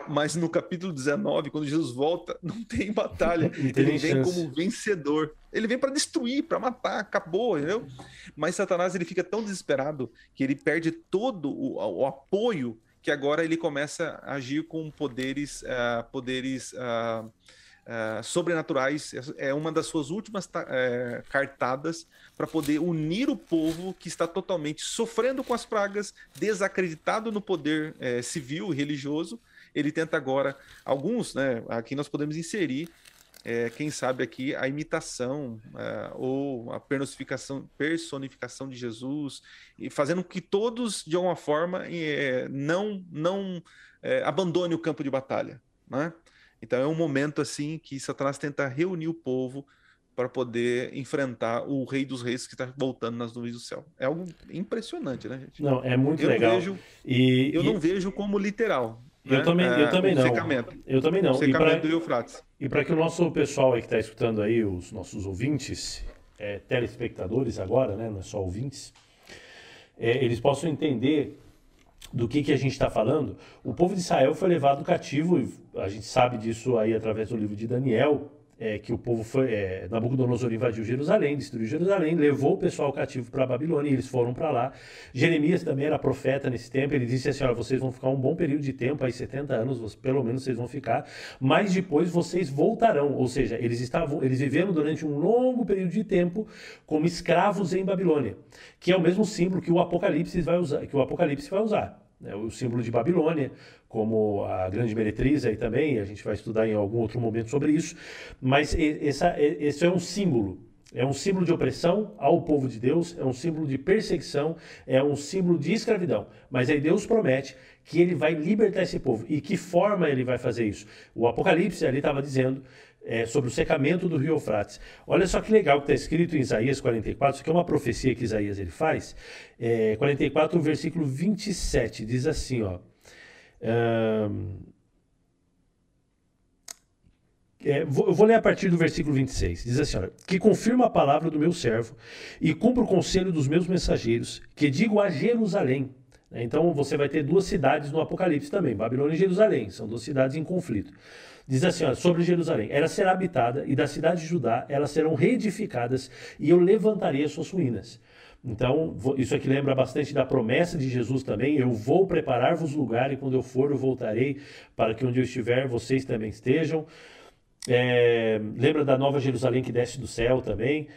S3: Mas no capítulo 19, quando Jesus volta, não tem batalha. ele vem como vencedor. Ele vem para destruir, para matar, acabou, entendeu? Mas Satanás ele fica tão desesperado que ele perde todo o, o apoio que agora ele começa a agir com poderes, uh, poderes uh, uh, sobrenaturais. É uma das suas últimas eh, cartadas para poder unir o povo que está totalmente sofrendo com as pragas, desacreditado no poder eh, civil e religioso ele tenta agora, alguns, né, aqui nós podemos inserir, é, quem sabe aqui, a imitação é, ou a personificação, personificação de Jesus, e fazendo que todos, de alguma forma, é, não, não é, abandone o campo de batalha. Né? Então é um momento assim que Satanás tenta reunir o povo para poder enfrentar o Rei dos Reis que está voltando nas nuvens do céu. É algo impressionante, né, gente?
S1: Não, é muito eu legal.
S3: Vejo, e, eu e... não vejo como literal.
S1: Eu, né? também, eu é, também não. Secamento. Eu também não. O
S3: secamento do Eufrates.
S1: E para que o nosso pessoal aí que está escutando aí, os nossos ouvintes, é, telespectadores agora, né, não é só ouvintes, é, eles possam entender do que, que a gente está falando, o povo de Israel foi levado cativo, a gente sabe disso aí através do livro de Daniel, é, que o povo foi. É, Nabucodonosor invadiu Jerusalém, destruiu Jerusalém, levou o pessoal cativo para a Babilônia e eles foram para lá. Jeremias também era profeta nesse tempo, ele disse assim: Olha, vocês vão ficar um bom período de tempo, aí 70 anos, pelo menos vocês vão ficar, mas depois vocês voltarão. Ou seja, eles estavam, eles viveram durante um longo período de tempo como escravos em Babilônia, que é o mesmo símbolo que o Apocalipse vai usar, que o Apocalipse vai usar. Né, o símbolo de Babilônia, como a grande meretriz aí também, a gente vai estudar em algum outro momento sobre isso, mas essa, esse é um símbolo, é um símbolo de opressão ao povo de Deus, é um símbolo de perseguição, é um símbolo de escravidão. Mas aí Deus promete que ele vai libertar esse povo. E que forma ele vai fazer isso? O Apocalipse ali estava dizendo é, sobre o secamento do rio Eufrates. Olha só que legal que está escrito em Isaías 44, isso aqui é uma profecia que Isaías ele faz. É, 44, versículo 27, diz assim, ó. É, vou, eu vou ler a partir do versículo 26. Diz assim: olha, Que confirma a palavra do meu servo e cumpra o conselho dos meus mensageiros, que digo a Jerusalém. Então você vai ter duas cidades no Apocalipse também, Babilônia e Jerusalém, são duas cidades em conflito. Diz assim, olha, sobre Jerusalém, ela será habitada e da cidade de Judá elas serão reedificadas e eu levantarei as suas ruínas. Então, isso aqui lembra bastante da promessa de Jesus também. Eu vou preparar-vos lugar e quando eu for, eu voltarei para que onde eu estiver, vocês também estejam. É, lembra da nova Jerusalém que desce do céu também.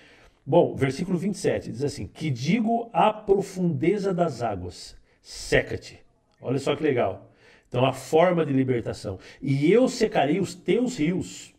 S1: Bom, versículo 27 diz assim: Que digo a profundeza das águas, seca-te. Olha só que legal. Então, a forma de libertação. E eu secarei os teus rios.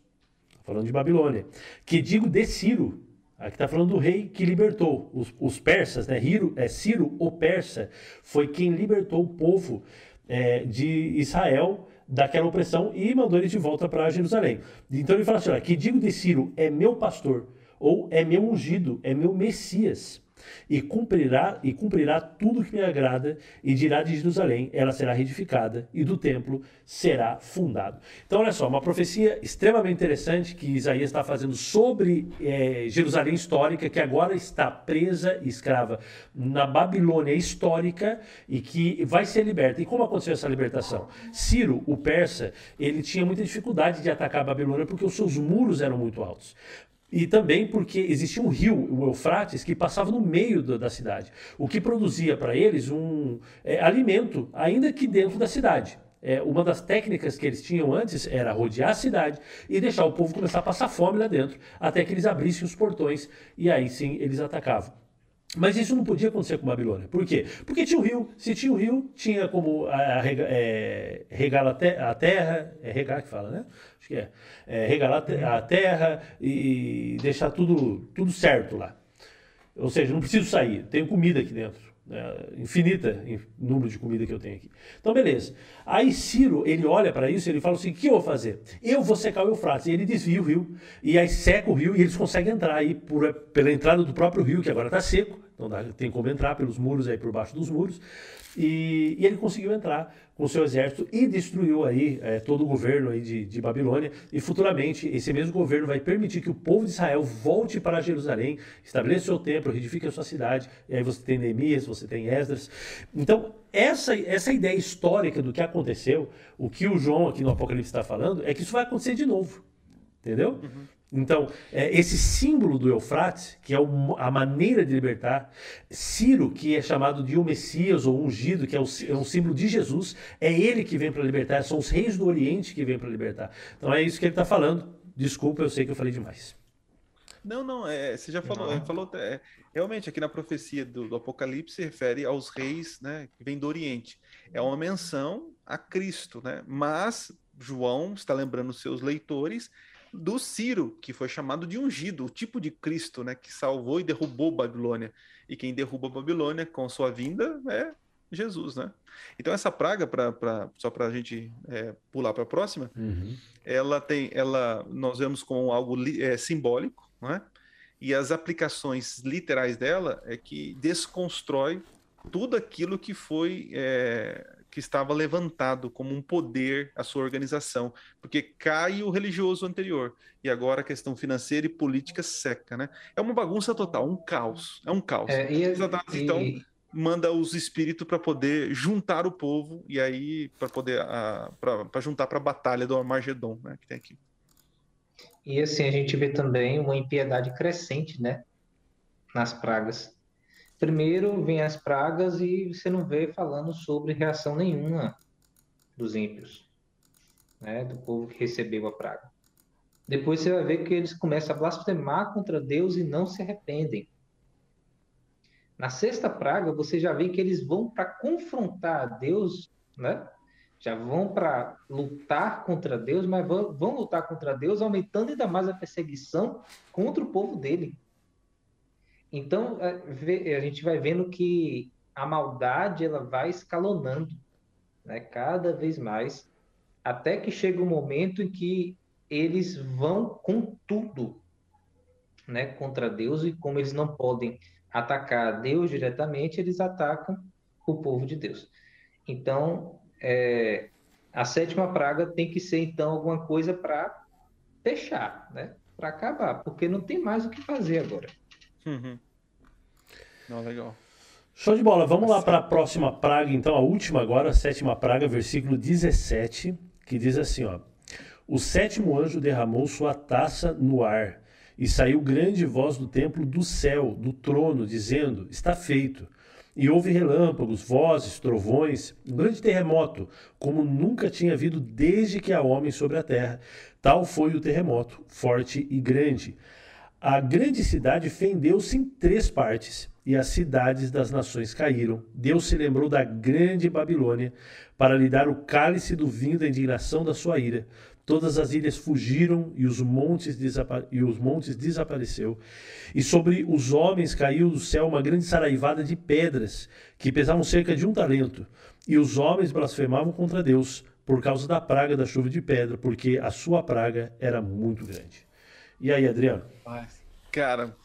S1: Falando de Babilônia. Que digo de Ciro, Aqui está falando do rei que libertou os, os persas, né? Hiro, é, Ciro, o persa, foi quem libertou o povo é, de Israel daquela opressão e mandou eles de volta para Jerusalém. Então ele fala assim: olha, que digo de Ciro é meu pastor, ou é meu ungido, é meu Messias e cumprirá e cumprirá tudo que me agrada e dirá de Jerusalém ela será reedificada e do templo será fundado. Então olha só uma profecia extremamente interessante que Isaías está fazendo sobre é, Jerusalém histórica que agora está presa escrava na Babilônia histórica e que vai ser liberta. E como aconteceu essa libertação? Ciro o persa ele tinha muita dificuldade de atacar a Babilônia porque os seus muros eram muito altos e também porque existia um rio, o Eufrates, que passava no meio da cidade, o que produzia para eles um é, alimento, ainda que dentro da cidade. É, uma das técnicas que eles tinham antes era rodear a cidade e deixar o povo começar a passar fome lá dentro, até que eles abrissem os portões e aí sim eles atacavam. Mas isso não podia acontecer com Babilônia. Por quê? Porque tinha o rio. Se tinha o rio, tinha como a, a, é, regar a, te, a, terra. É regar que fala, né? Acho que é. é regar a terra e deixar tudo, tudo certo lá. Ou seja, não preciso sair. Tenho comida aqui dentro. É, infinita número de comida que eu tenho aqui. Então, beleza. Aí Ciro, ele olha para isso ele fala assim: o que eu vou fazer? Eu vou secar o Eufrates. E ele desvia o rio, e aí seca o rio, e eles conseguem entrar aí por, pela entrada do próprio rio, que agora está seco. Então dá, tem como entrar pelos muros aí, por baixo dos muros. E, e ele conseguiu entrar com seu exército e destruiu aí é, todo o governo aí de, de Babilônia. E futuramente esse mesmo governo vai permitir que o povo de Israel volte para Jerusalém, estabeleça seu templo, reedifique a sua cidade. E aí você tem Neemias, você tem Esdras. Então, essa, essa ideia histórica do que aconteceu, o que o João aqui no Apocalipse está falando, é que isso vai acontecer de novo. Entendeu? Uhum. Então, é, esse símbolo do Eufrates, que é o, a maneira de libertar, Ciro, que é chamado de o Messias ou ungido, que é, o, é um símbolo de Jesus, é ele que vem para libertar, são os reis do Oriente que vêm para libertar. Então é isso que ele está falando. Desculpa, eu sei que eu falei demais.
S3: Não, não, é, você já falou, não. falou é, realmente aqui na profecia do, do, Apocalipse se refere aos reis né, que vêm do Oriente. É uma menção a Cristo, né? Mas João está lembrando seus leitores do Ciro, que foi chamado de ungido, o tipo de Cristo, né, que salvou e derrubou Babilônia. E quem derruba Babilônia com sua vinda é Jesus, né? Então essa praga, pra, pra só para a gente é, pular para a próxima, uhum. ela tem, ela, nós vemos como algo é, simbólico, né? E as aplicações literais dela é que desconstrói tudo aquilo que foi é, que estava levantado como um poder a sua organização, porque cai o religioso anterior e agora a questão financeira e política seca, né? É uma bagunça total, um caos, é um caos. É,
S2: e, então, e,
S3: manda os espíritos para poder juntar o povo e aí para poder para juntar para a batalha do Armagedon, né, que tem aqui.
S2: E assim a gente vê também uma impiedade crescente, né, nas pragas. Primeiro vem as pragas e você não vê falando sobre reação nenhuma dos ímpios, né, do povo que recebeu a praga. Depois você vai ver que eles começam a blasfemar contra Deus e não se arrependem. Na sexta praga, você já vê que eles vão para confrontar Deus, né? Já vão para lutar contra Deus, mas vão, vão lutar contra Deus, aumentando ainda mais a perseguição contra o povo dele. Então, é, a gente vai vendo que a maldade ela vai escalonando, né? Cada vez mais, até que chega um momento em que eles vão com tudo, né, contra Deus e como eles não podem atacar Deus diretamente, eles atacam o povo de Deus. Então, é, a sétima praga tem que ser então alguma coisa para fechar, né, para acabar, porque não tem mais o que fazer agora.
S3: Uhum. Não, legal.
S1: Show de bola. Vamos lá para a próxima praga, então, a última agora, a sétima praga, versículo 17, que diz assim, ó: o sétimo anjo derramou sua taça no ar, e saiu grande voz do templo do céu, do trono, dizendo: Está feito. E houve relâmpagos, vozes, trovões, um grande terremoto, como nunca tinha havido desde que há homem sobre a terra. Tal foi o terremoto, forte e grande. A grande cidade fendeu-se em três partes, e as cidades das nações caíram. Deus se lembrou da grande Babilônia para lhe dar o cálice do vinho da indignação da sua ira. Todas as ilhas fugiram e os montes, e os montes desapareceu. E sobre os homens caiu do céu uma grande saraivada de pedras, que pesavam cerca de um talento. E os homens blasfemavam contra Deus por causa da praga da chuva de pedra, porque a sua praga era muito grande. E aí, Adriano?
S3: Cara,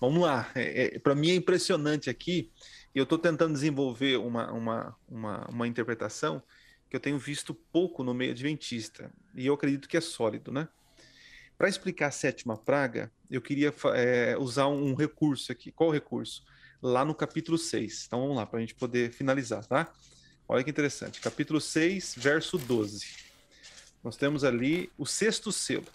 S3: vamos lá. É, é, Para mim é impressionante aqui, e eu estou tentando desenvolver uma, uma, uma, uma interpretação que eu tenho visto pouco no meio adventista, e eu acredito que é sólido, né? Para explicar a sétima praga, eu queria é, usar um recurso aqui. Qual recurso? Lá no capítulo 6. Então vamos lá, para a gente poder finalizar, tá? Olha que interessante. Capítulo 6, verso 12. Nós temos ali o sexto selo.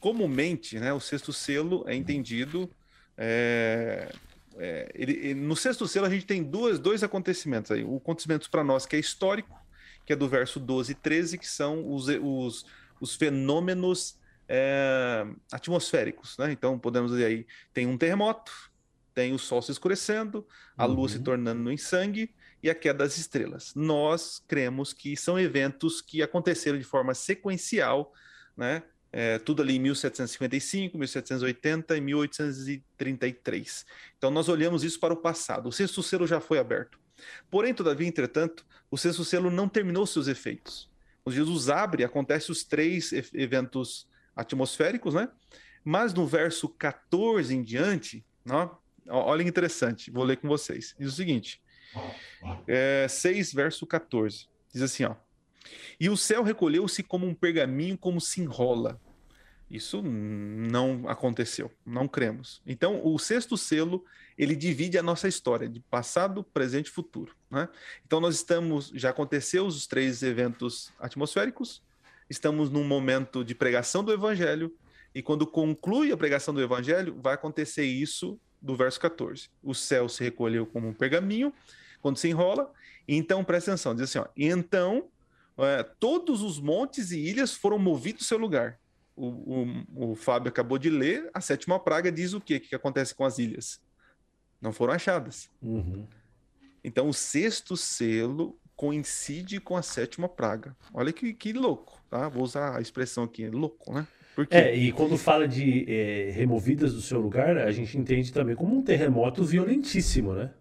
S3: Comumente, né, o sexto selo é entendido é, é, ele, no sexto selo a gente tem duas, dois acontecimentos aí. O acontecimento para nós que é histórico que é do verso 12 e 13, que são os, os, os fenômenos é, atmosféricos. Né? Então, podemos dizer aí, tem um terremoto, tem o sol se escurecendo, a uhum. lua se tornando em sangue e a queda das estrelas. Nós cremos que são eventos que aconteceram de forma sequencial, né? É, tudo ali em 1755, 1780 e 1833. Então nós olhamos isso para o passado. O sexto selo já foi aberto. Porém, todavia, entretanto, o sexto selo não terminou seus efeitos. Quando Jesus abre, acontece os três eventos atmosféricos, né? Mas no verso 14 em diante, ó, olha que interessante, vou ler com vocês. Diz o seguinte: é, 6, verso 14. Diz assim: ó. E o céu recolheu-se como um pergaminho, como se enrola. Isso não aconteceu, não cremos. Então, o sexto selo ele divide a nossa história de passado, presente e futuro. Né? Então nós estamos, já aconteceu os três eventos atmosféricos, estamos num momento de pregação do evangelho, e quando conclui a pregação do evangelho, vai acontecer isso do verso 14. O céu se recolheu como um pergaminho, quando se enrola, então presta atenção, diz assim, ó, então é, todos os montes e ilhas foram movidos do seu lugar. O, o, o Fábio acabou de ler, a sétima praga diz o quê? que acontece com as ilhas? não foram achadas.
S1: Uhum.
S3: Então, o sexto selo coincide com a sétima praga. Olha que, que louco, tá? Vou usar a expressão aqui, louco, né?
S1: É, e quando fala de é, removidas do seu lugar, a gente entende também como um terremoto violentíssimo, né?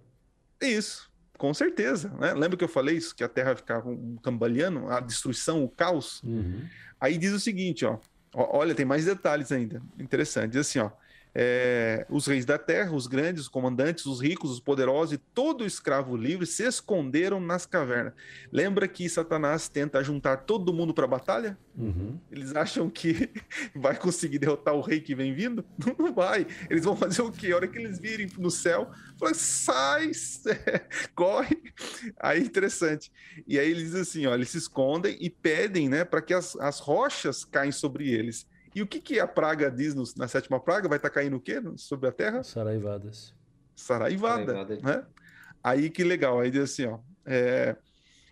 S3: Isso, com certeza. Né? Lembra que eu falei isso, que a Terra ficava um cambaleando, a destruição, o caos?
S1: Uhum.
S3: Aí diz o seguinte, ó, olha, tem mais detalhes ainda, interessante. Diz assim, ó, é, os reis da terra, os grandes, os comandantes, os ricos, os poderosos e todo escravo livre se esconderam nas cavernas. Lembra que Satanás tenta juntar todo mundo para a batalha? Uhum. Eles acham que vai conseguir derrotar o rei que vem vindo? Não vai. Eles vão fazer o quê? A hora que eles virem no céu, falam, sai, corre. Aí interessante. E aí eles assim, ó, eles se escondem e pedem, né, para que as, as rochas caem sobre eles. E o que, que a praga diz no, na sétima praga? Vai estar tá caindo o quê sobre a terra?
S1: Saraivadas.
S3: Saraivada, Saraivada. né? Aí que legal, aí diz assim, ó, é,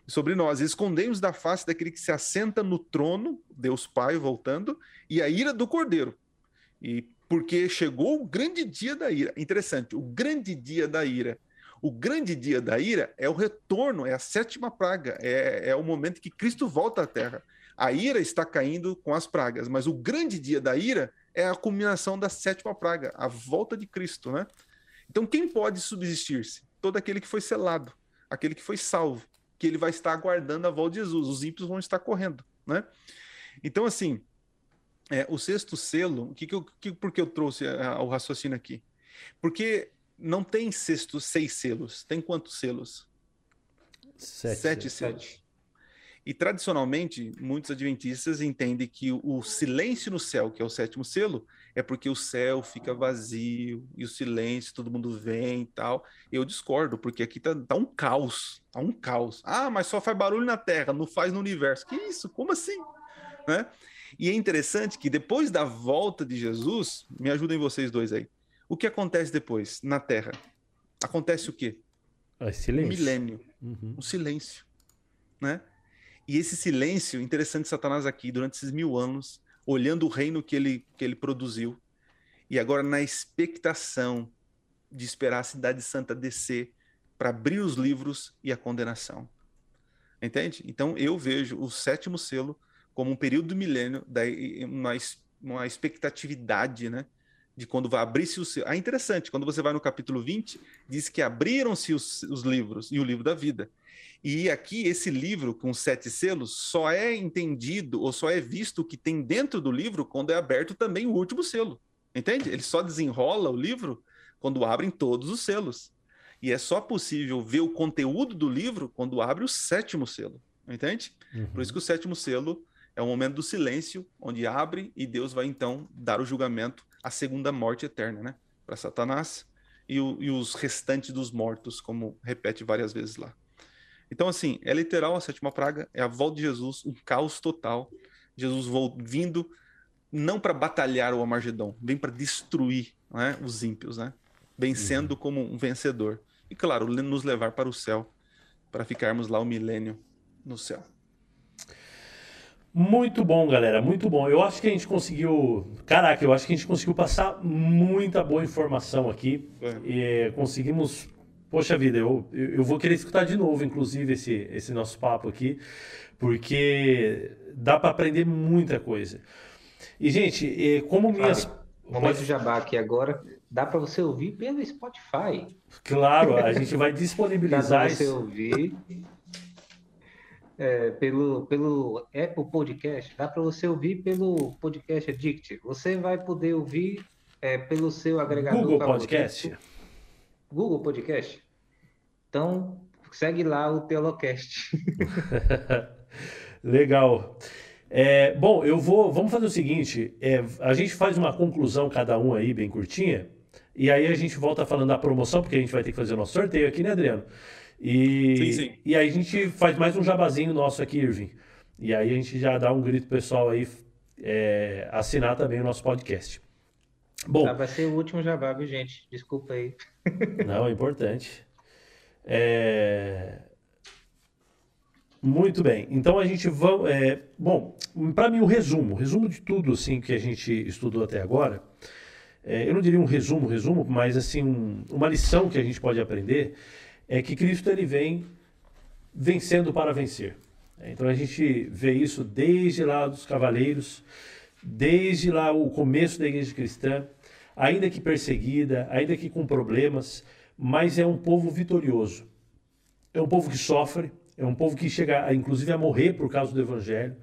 S3: sobre nós, escondemos da face daquele que se assenta no trono, Deus Pai voltando, e a ira do Cordeiro. E porque chegou o grande dia da ira. Interessante, o grande dia da ira. O grande dia da ira é o retorno, é a sétima praga, é, é o momento que Cristo volta à Terra. A ira está caindo com as pragas, mas o grande dia da ira é a culminação da sétima praga, a volta de Cristo, né? Então, quem pode subsistir-se? Todo aquele que foi selado, aquele que foi salvo, que ele vai estar aguardando a volta de Jesus. Os ímpios vão estar correndo, né? Então, assim, é, o sexto selo, que que eu, que, por que eu trouxe a, o raciocínio aqui? Porque não tem sexto, seis selos. Tem quantos selos?
S1: Sete.
S3: Sete selos. E tradicionalmente, muitos adventistas entendem que o silêncio no céu, que é o sétimo selo, é porque o céu fica vazio e o silêncio, todo mundo vem e tal. Eu discordo, porque aqui tá, tá um caos, tá um caos. Ah, mas só faz barulho na Terra, não faz no universo. Que isso? Como assim? Né? E é interessante que depois da volta de Jesus, me ajudem vocês dois aí. O que acontece depois na Terra? Acontece o quê?
S1: É silêncio.
S3: Um milênio, uhum. um silêncio, né? E esse silêncio, interessante Satanás aqui, durante esses mil anos, olhando o reino que ele, que ele produziu, e agora na expectação de esperar a Cidade Santa descer para abrir os livros e a condenação. Entende? Então eu vejo o sétimo selo como um período do milênio, daí uma, uma expectatividade, né? De quando vai abrir-se o selo. Ah, interessante, quando você vai no capítulo 20, diz que abriram-se os, os livros e o livro da vida. E aqui, esse livro com sete selos só é entendido ou só é visto o que tem dentro do livro quando é aberto também o último selo. Entende? Ele só desenrola o livro quando abrem todos os selos. E é só possível ver o conteúdo do livro quando abre o sétimo selo. Entende? Uhum. Por isso que o sétimo selo é o momento do silêncio, onde abre e Deus vai então dar o julgamento, a segunda morte eterna, né? Para Satanás e, o, e os restantes dos mortos, como repete várias vezes lá. Então, assim, é literal a sétima praga, é a volta de Jesus, um caos total. Jesus vindo não para batalhar o Amargedon, vem para destruir né, os ímpios, né? Vencendo uhum. como um vencedor. E, claro, nos levar para o céu, para ficarmos lá o milênio no céu.
S1: Muito bom, galera, muito bom. Eu acho que a gente conseguiu. Caraca, eu acho que a gente conseguiu passar muita boa informação aqui. É. E conseguimos Poxa vida, eu, eu vou querer escutar de novo, inclusive, esse, esse nosso papo aqui, porque dá para aprender muita coisa. E, gente, como minhas.
S2: Momento Pode... jabá aqui agora, dá para você ouvir pelo Spotify.
S1: Claro, a gente vai disponibilizar.
S2: dá para você ouvir é, pelo, pelo Apple Podcast, dá para você ouvir pelo Podcast Addict. Você vai poder ouvir é, pelo seu agregador.
S1: Google Podcast.
S2: Google Podcast. Então, segue lá o Teolocast.
S1: Legal. É, bom, eu vou. Vamos fazer o seguinte: é, a gente faz uma conclusão, cada um aí, bem curtinha, e aí a gente volta falando da promoção, porque a gente vai ter que fazer o nosso sorteio aqui, né, Adriano? E, sim, sim. e aí a gente faz mais um jabazinho nosso aqui, Irving. E aí a gente já dá um grito pessoal aí é, assinar também o nosso podcast.
S2: Bom, ah, vai ser o último jabá, viu, gente? Desculpa aí.
S1: Não, é importante. É... Muito bem. Então a gente vai. É... Bom, para mim o resumo, resumo de tudo assim que a gente estudou até agora. É, eu não diria um resumo, resumo, mas assim um, uma lição que a gente pode aprender é que Cristo ele vem vencendo para vencer. Então a gente vê isso desde lá dos cavaleiros, desde lá o começo da igreja cristã, ainda que perseguida, ainda que com problemas, mas é um povo vitorioso. É um povo que sofre, é um povo que chega, a, inclusive, a morrer por causa do evangelho.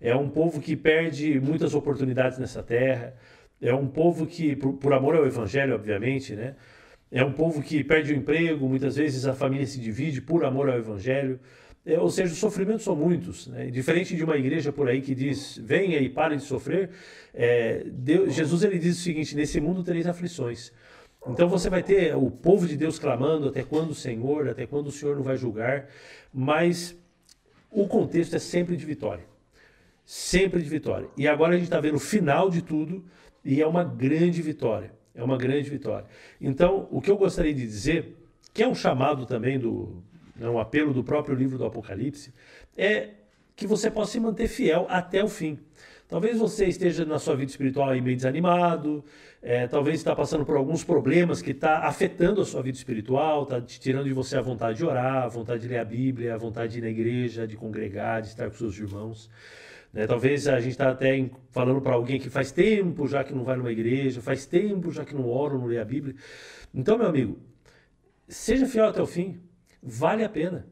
S1: É um povo que perde muitas oportunidades nessa terra. é um povo que, por, por amor ao evangelho, obviamente, né? É um povo que perde o emprego, muitas vezes a família se divide por amor ao evangelho. É, ou seja, os sofrimentos são muitos. Né? Diferente de uma igreja por aí que diz, venha e pare de sofrer, é, Deus, Jesus ele diz o seguinte, nesse mundo tereis aflições. Então você vai ter o povo de Deus clamando até quando o Senhor, até quando o Senhor não vai julgar, mas o contexto é sempre de vitória. Sempre de vitória. E agora a gente está vendo o final de tudo e é uma grande vitória. É uma grande vitória. Então, o que eu gostaria de dizer, que é um chamado também do, é um apelo do próprio livro do Apocalipse, é que você possa se manter fiel até o fim. Talvez você esteja na sua vida espiritual aí meio desanimado, é, talvez está passando por alguns problemas que está afetando a sua vida espiritual, está tirando de você a vontade de orar, a vontade de ler a Bíblia, a vontade de ir na igreja, de congregar, de estar com seus irmãos. Né? Talvez a gente está até falando para alguém que faz tempo já que não vai numa igreja, faz tempo já que não ora, não lê a Bíblia. Então, meu amigo, seja fiel até o fim, vale a pena.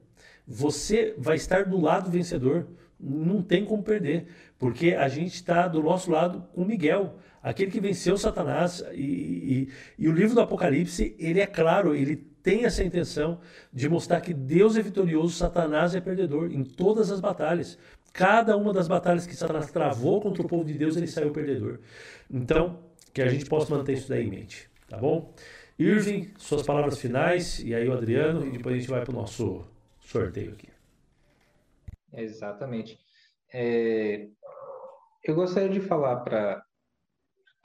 S1: Você vai estar do lado vencedor, não tem como perder, porque a gente está do nosso lado com Miguel, aquele que venceu Satanás. E, e, e o livro do Apocalipse, ele é claro, ele tem essa intenção de mostrar que Deus é vitorioso, Satanás é perdedor em todas as batalhas. Cada uma das batalhas que Satanás travou contra o povo de Deus, ele saiu perdedor. Então, que a gente possa manter isso daí em mente, tá bom? Irving, suas palavras finais, e aí o Adriano, e depois a gente vai para o nosso sorteio aqui.
S2: Exatamente. É, eu gostaria de falar para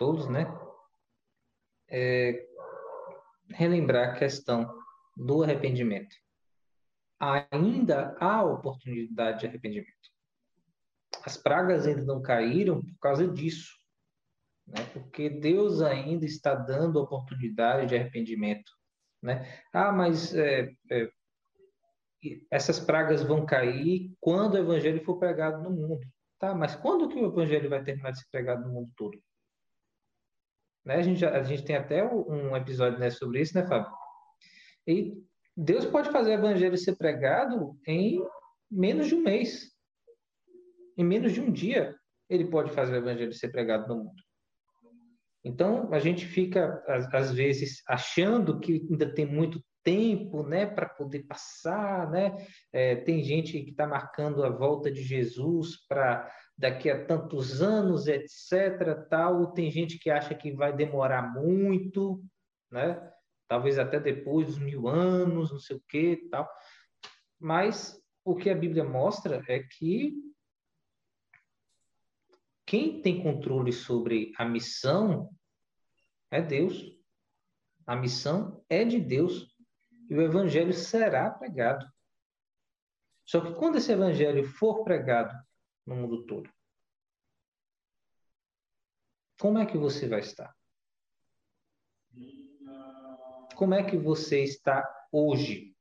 S2: todos, né? É, relembrar a questão do arrependimento. Ainda há oportunidade de arrependimento as pragas ainda não caíram por causa disso, né? Porque Deus ainda está dando oportunidade de arrependimento, né? Ah, mas é, é, essas pragas vão cair quando o evangelho for pregado no mundo. Tá, mas quando que o evangelho vai terminar de ser pregado no mundo todo? Né? A, gente, a gente tem até um episódio né, sobre isso, né, Fábio? E Deus pode fazer o evangelho ser pregado em menos de um mês em menos de um dia, ele pode fazer o evangelho ser pregado no mundo. Então, a gente fica, às vezes, achando que ainda tem muito tempo né, para poder passar. Né? É, tem gente que está marcando a volta de Jesus para daqui a tantos anos, etc. Tal. Tem gente que acha que vai demorar muito, né? talvez até depois dos mil anos, não sei o que tal. Mas o que a Bíblia mostra é que quem tem controle sobre a missão é Deus. A missão é de Deus e o evangelho será pregado. Só que quando esse evangelho for pregado no mundo todo, como é que você vai estar? Como é que você está hoje?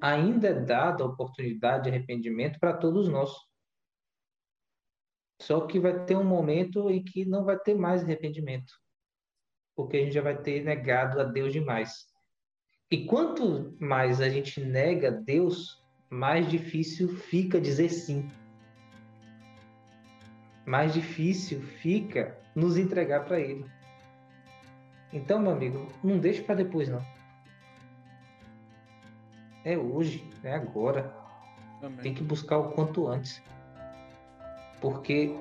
S2: Ainda é dada a oportunidade de arrependimento para todos nós. Só que vai ter um momento em que não vai ter mais arrependimento, porque a gente já vai ter negado a Deus demais. E quanto mais a gente nega Deus, mais difícil fica dizer sim. Mais difícil fica nos entregar para Ele. Então, meu amigo, não deixe para depois, não. É hoje, é agora. Amém. Tem que buscar o quanto antes porque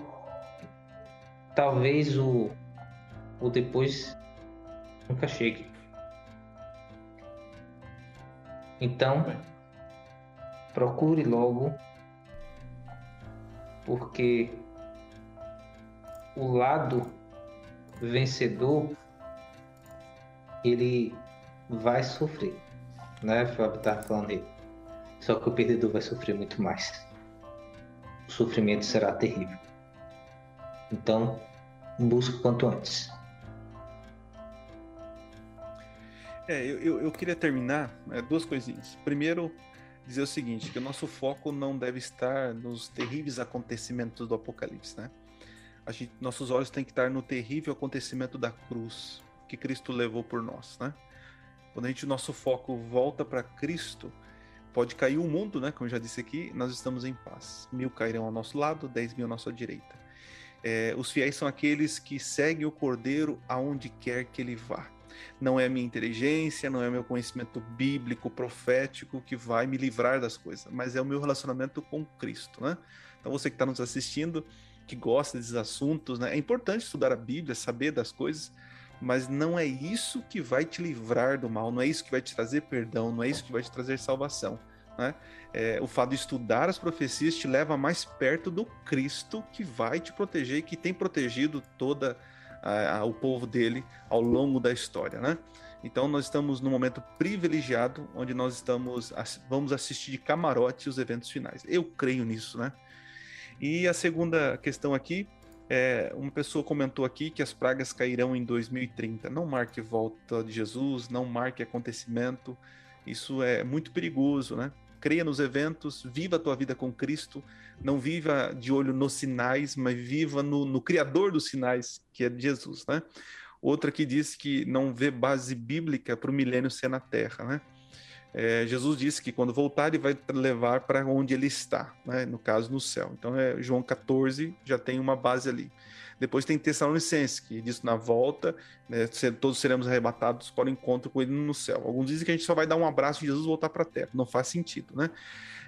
S2: talvez o, o depois nunca chegue. Então, procure logo, porque o lado vencedor ele vai sofrer, né? Fábio tá falando aí. Só que o perdedor vai sofrer muito mais o sofrimento será terrível. Então, busque quanto antes.
S3: É, eu, eu queria terminar é, duas coisinhas. Primeiro, dizer o seguinte, que o nosso foco não deve estar nos terríveis acontecimentos do Apocalipse, né? Gente, nossos olhos têm que estar no terrível acontecimento da cruz que Cristo levou por nós, né? Quando a gente, nosso foco volta para Cristo, Pode cair o mundo, né? Como eu já disse aqui, nós estamos em paz. Mil cairão ao nosso lado, dez mil à nossa direita. É, os fiéis são aqueles que seguem o Cordeiro aonde quer que ele vá. Não é a minha inteligência, não é o meu conhecimento bíblico, profético que vai me livrar das coisas, mas é o meu relacionamento com Cristo, né? Então você que está nos assistindo, que gosta desses assuntos, né? É importante estudar a Bíblia, saber das coisas, mas não é isso que vai te livrar do mal, não é isso que vai te trazer perdão, não é isso que vai te trazer salvação. Né? É, o fato de estudar as profecias te leva mais perto do Cristo que vai te proteger e que tem protegido toda a, a, o povo dele ao longo da história, né? Então nós estamos num momento privilegiado onde nós estamos vamos assistir de camarote os eventos finais. Eu creio nisso, né? E a segunda questão aqui é, uma pessoa comentou aqui que as pragas cairão em 2030. Não marque volta de Jesus, não marque acontecimento. Isso é muito perigoso, né? Creia nos eventos, viva a tua vida com Cristo. Não viva de olho nos sinais, mas viva no, no Criador dos sinais, que é Jesus, né? Outra que diz que não vê base bíblica para o milênio ser na Terra, né? É, Jesus disse que quando voltar ele vai levar para onde ele está, né? no caso no céu. Então é João 14 já tem uma base ali. Depois tem Tessalonicenses, que diz na volta, né, todos seremos arrebatados para o encontro com ele no céu. Alguns dizem que a gente só vai dar um abraço de Jesus e voltar para a terra. Não faz sentido, né?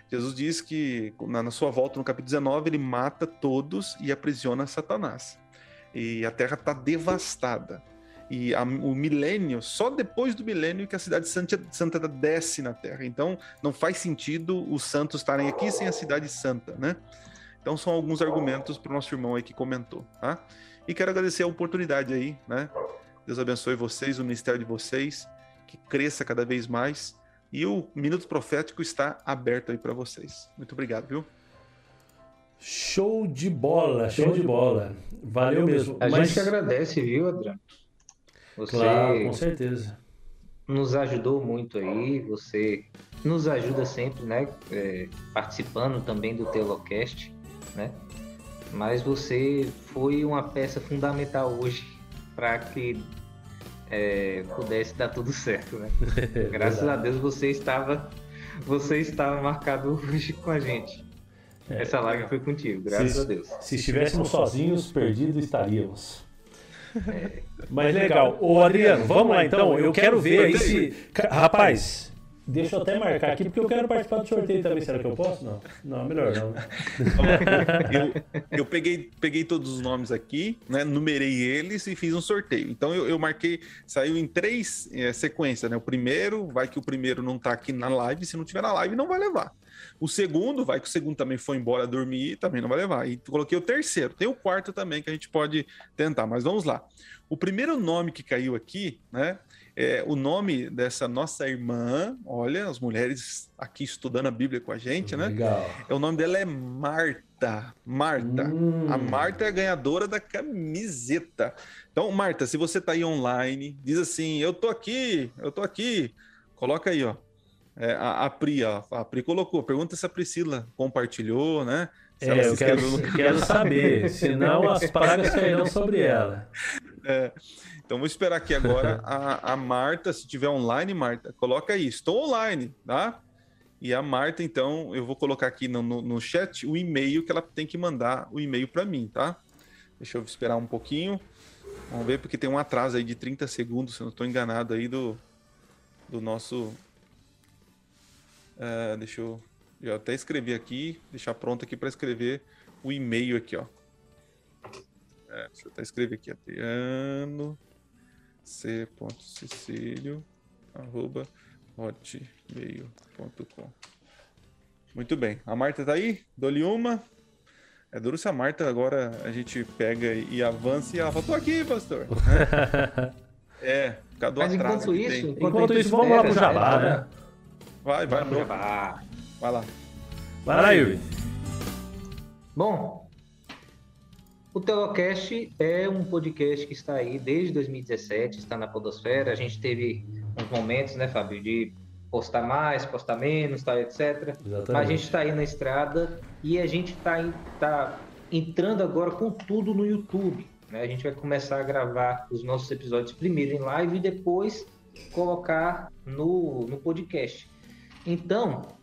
S3: Jesus diz que na, na sua volta, no capítulo 19, ele mata todos e aprisiona Satanás. E a terra está devastada e a, o milênio, só depois do milênio que a cidade santa, santa desce na Terra. Então, não faz sentido os santos estarem aqui sem a cidade santa, né? Então, são alguns argumentos para o nosso irmão aí que comentou, tá? E quero agradecer a oportunidade aí, né? Deus abençoe vocês, o ministério de vocês, que cresça cada vez mais. E o Minuto Profético está aberto aí para vocês. Muito obrigado, viu?
S1: Show de bola, show de bola. Valeu mesmo.
S2: A Mas... gente agradece, viu, Adriano?
S1: Você claro, com certeza.
S2: Nos ajudou muito aí, você nos ajuda sempre, né? É, participando também do Telocast, né? Mas você foi uma peça fundamental hoje para que é, pudesse dar tudo certo, né? Graças a Deus você estava, você estava marcado hoje com a gente. É, Essa live foi contigo, graças
S1: se,
S2: a Deus.
S1: Se estivéssemos sozinhos, perdidos estaríamos. É. Mas legal. Ô Adriano, vamos lá então. Eu quero ver aí se. Rapaz, deixa eu até marcar aqui, porque eu quero participar do sorteio também. Será que eu posso? Não. Não, melhor não.
S3: eu, eu peguei, peguei todos os nomes aqui, né? Numerei eles e fiz um sorteio. Então eu, eu marquei, saiu em três é, sequências, né? O primeiro, vai que o primeiro não tá aqui na live. Se não tiver na live, não vai levar. O segundo, vai que o segundo também foi embora dormir, também não vai levar. E coloquei o terceiro. Tem o quarto também que a gente pode tentar, mas vamos lá. O primeiro nome que caiu aqui, né? É o nome dessa nossa irmã, olha, as mulheres aqui estudando a Bíblia com a gente, né?
S1: Legal.
S3: É, o nome dela é Marta. Marta. Hum. A Marta é a ganhadora da camiseta. Então, Marta, se você tá aí online, diz assim: Eu tô aqui, eu tô aqui. Coloca aí, ó. É, a, a, Pri, ó, a Pri colocou, pergunta se a Priscila compartilhou, né? Se
S1: é, eu quero, quero saber, senão as pragas cairão sobre ela.
S3: É, então vou esperar aqui agora a, a Marta, se tiver online, Marta, coloca aí, estou online, tá? E a Marta, então, eu vou colocar aqui no, no, no chat o e-mail que ela tem que mandar o e-mail para mim, tá? Deixa eu esperar um pouquinho. Vamos ver, porque tem um atraso aí de 30 segundos, se eu não estou enganado aí do, do nosso Uh, deixa eu. Já até escrevi aqui, deixar pronto aqui para escrever o e-mail aqui, ó. É, deixa eu até escrever aqui, Adriano c.cecílio arroba hotmail.com Muito bem. A Marta tá aí? Dou-lhe uma. É duro se a Marta agora a gente pega e avança e ela fala, tô aqui, pastor. é, cadê o
S2: Mas enquanto isso,
S1: enquanto, enquanto isso, vamos lá pro Jabá, né?
S3: Vai, vai, vai.
S2: Vai
S3: lá.
S1: Vai lá, Yuri.
S2: Bom, o Telocast é um podcast que está aí desde 2017, está na Podosfera. A gente teve uns momentos, né, Fábio, de postar mais, postar menos, tal, etc. Exatamente. Mas a gente está aí na estrada e a gente está tá entrando agora com tudo no YouTube. Né? A gente vai começar a gravar os nossos episódios primeiro em live e depois colocar no, no podcast. Então,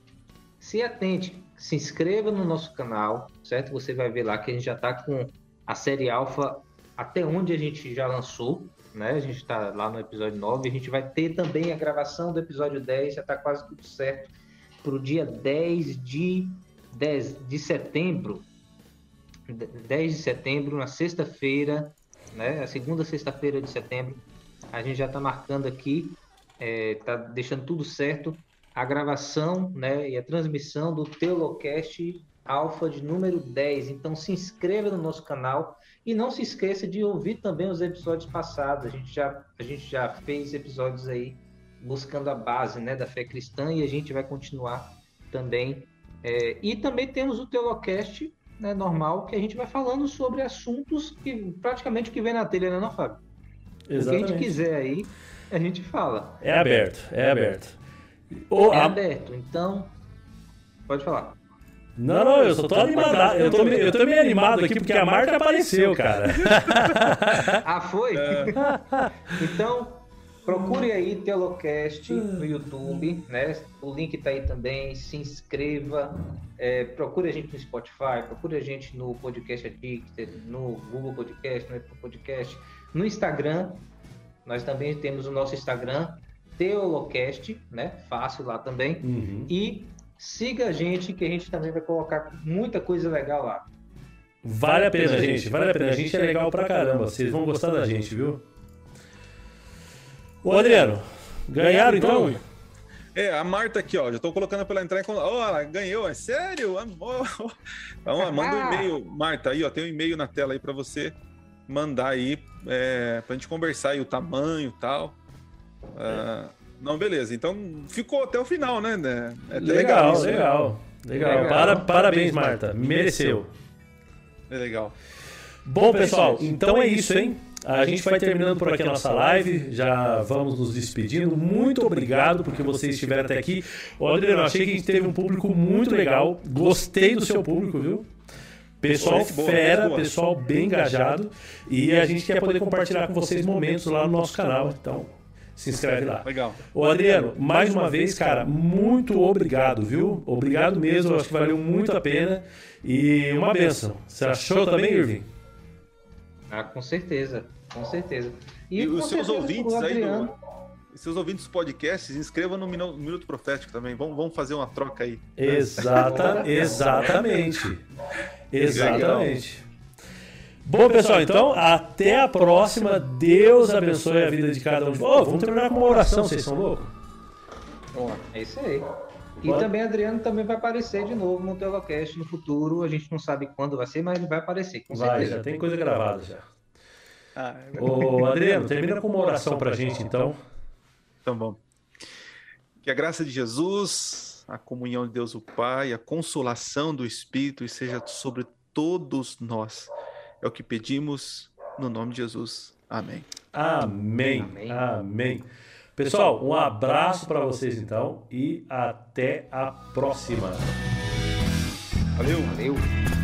S2: se atente, se inscreva no nosso canal, certo? Você vai ver lá que a gente já está com a série Alpha até onde a gente já lançou, né? A gente está lá no episódio 9, a gente vai ter também a gravação do episódio 10, já está quase tudo certo para o dia 10 de, 10 de setembro. 10 de setembro, na sexta-feira, né? A segunda sexta-feira de setembro, a gente já está marcando aqui, está é, deixando tudo certo a gravação né, e a transmissão do Teolocast Alfa de número 10. Então se inscreva no nosso canal e não se esqueça de ouvir também os episódios passados. A gente já, a gente já fez episódios aí buscando a base né, da fé cristã e a gente vai continuar também. É, e também temos o Teolocast né, normal, que a gente vai falando sobre assuntos que praticamente que vem na telha, né, não, Fábio? Exatamente. O que a gente quiser aí, a gente fala.
S1: É aberto, é aberto.
S2: É aberto, então. Pode falar.
S1: Não, não, eu só tô animado. Eu tô, eu tô meio animado aqui porque a marca apareceu, cara.
S2: ah, foi? É. Então, procure aí Telocast no YouTube, né? O link tá aí também. Se inscreva. É, procure a gente no Spotify, procure a gente no Podcast Addicted, no Google Podcast, no Apple Podcast, no Instagram. Nós também temos o nosso Instagram, Teolocast, né? Fácil lá também. Uhum. E Siga a gente, que a gente também vai colocar muita coisa legal lá.
S1: Vale a pena, gente. Vale a pena. A gente é legal pra caramba. Vocês vão gostar da gente, viu? Ô, Adriano, ganharam então?
S3: É, a Marta aqui, ó, já tô colocando pela entrada. Ó, ela ganhou, é sério? Oh, oh. manda um e-mail, Marta, aí, ó, tem um e-mail na tela aí para você mandar aí, é, pra gente conversar aí o tamanho e tal. Uh, não, beleza. Então ficou até o final, né?
S1: É legal, legal, legal, legal. legal. Para, parabéns, Marta. Mereceu.
S3: É legal.
S1: Bom, pessoal, então é isso, hein? A gente vai terminando por aqui a nossa live. Já vamos nos despedindo. Muito obrigado porque vocês estiveram até aqui. Ô, Adriano, achei que a gente teve um público muito legal. Gostei do seu público, viu? Pessoal fera, pessoal bem engajado. E a gente quer poder compartilhar com vocês momentos lá no nosso canal. Então, se inscreve lá.
S3: Legal.
S1: Ô Adriano, mais uma vez, cara, muito obrigado, viu? Obrigado mesmo, acho que valeu muito a pena. E uma benção. Você achou também, Irving?
S2: Ah, com certeza, com certeza.
S3: E, e os seus ouvintes aí do, seus ouvintes dos podcasts, se inscrevam no Minuto Profético também. Vamos, vamos fazer uma troca aí.
S1: Exata, exatamente. Exatamente. Bom, pessoal, então, até a próxima. Deus abençoe a vida de cada um de vocês. Oh, vamos terminar com uma oração, vocês são loucos?
S2: É isso aí. E também Adriano também vai aparecer de novo no Telocast no futuro. A gente não sabe quando vai ser, mas ele vai aparecer, com
S1: vai, certeza. já tem coisa gravada já. Ah, é Ô, Adriano, termina com uma oração pra gente, então.
S3: Então, bom. Que a graça de Jesus, a comunhão de Deus o Pai, a consolação do Espírito seja sobre todos nós é o que pedimos no nome de Jesus. Amém.
S1: Amém. Amém. Amém. Pessoal, um abraço para vocês então e até a próxima.
S3: Valeu.
S2: Valeu.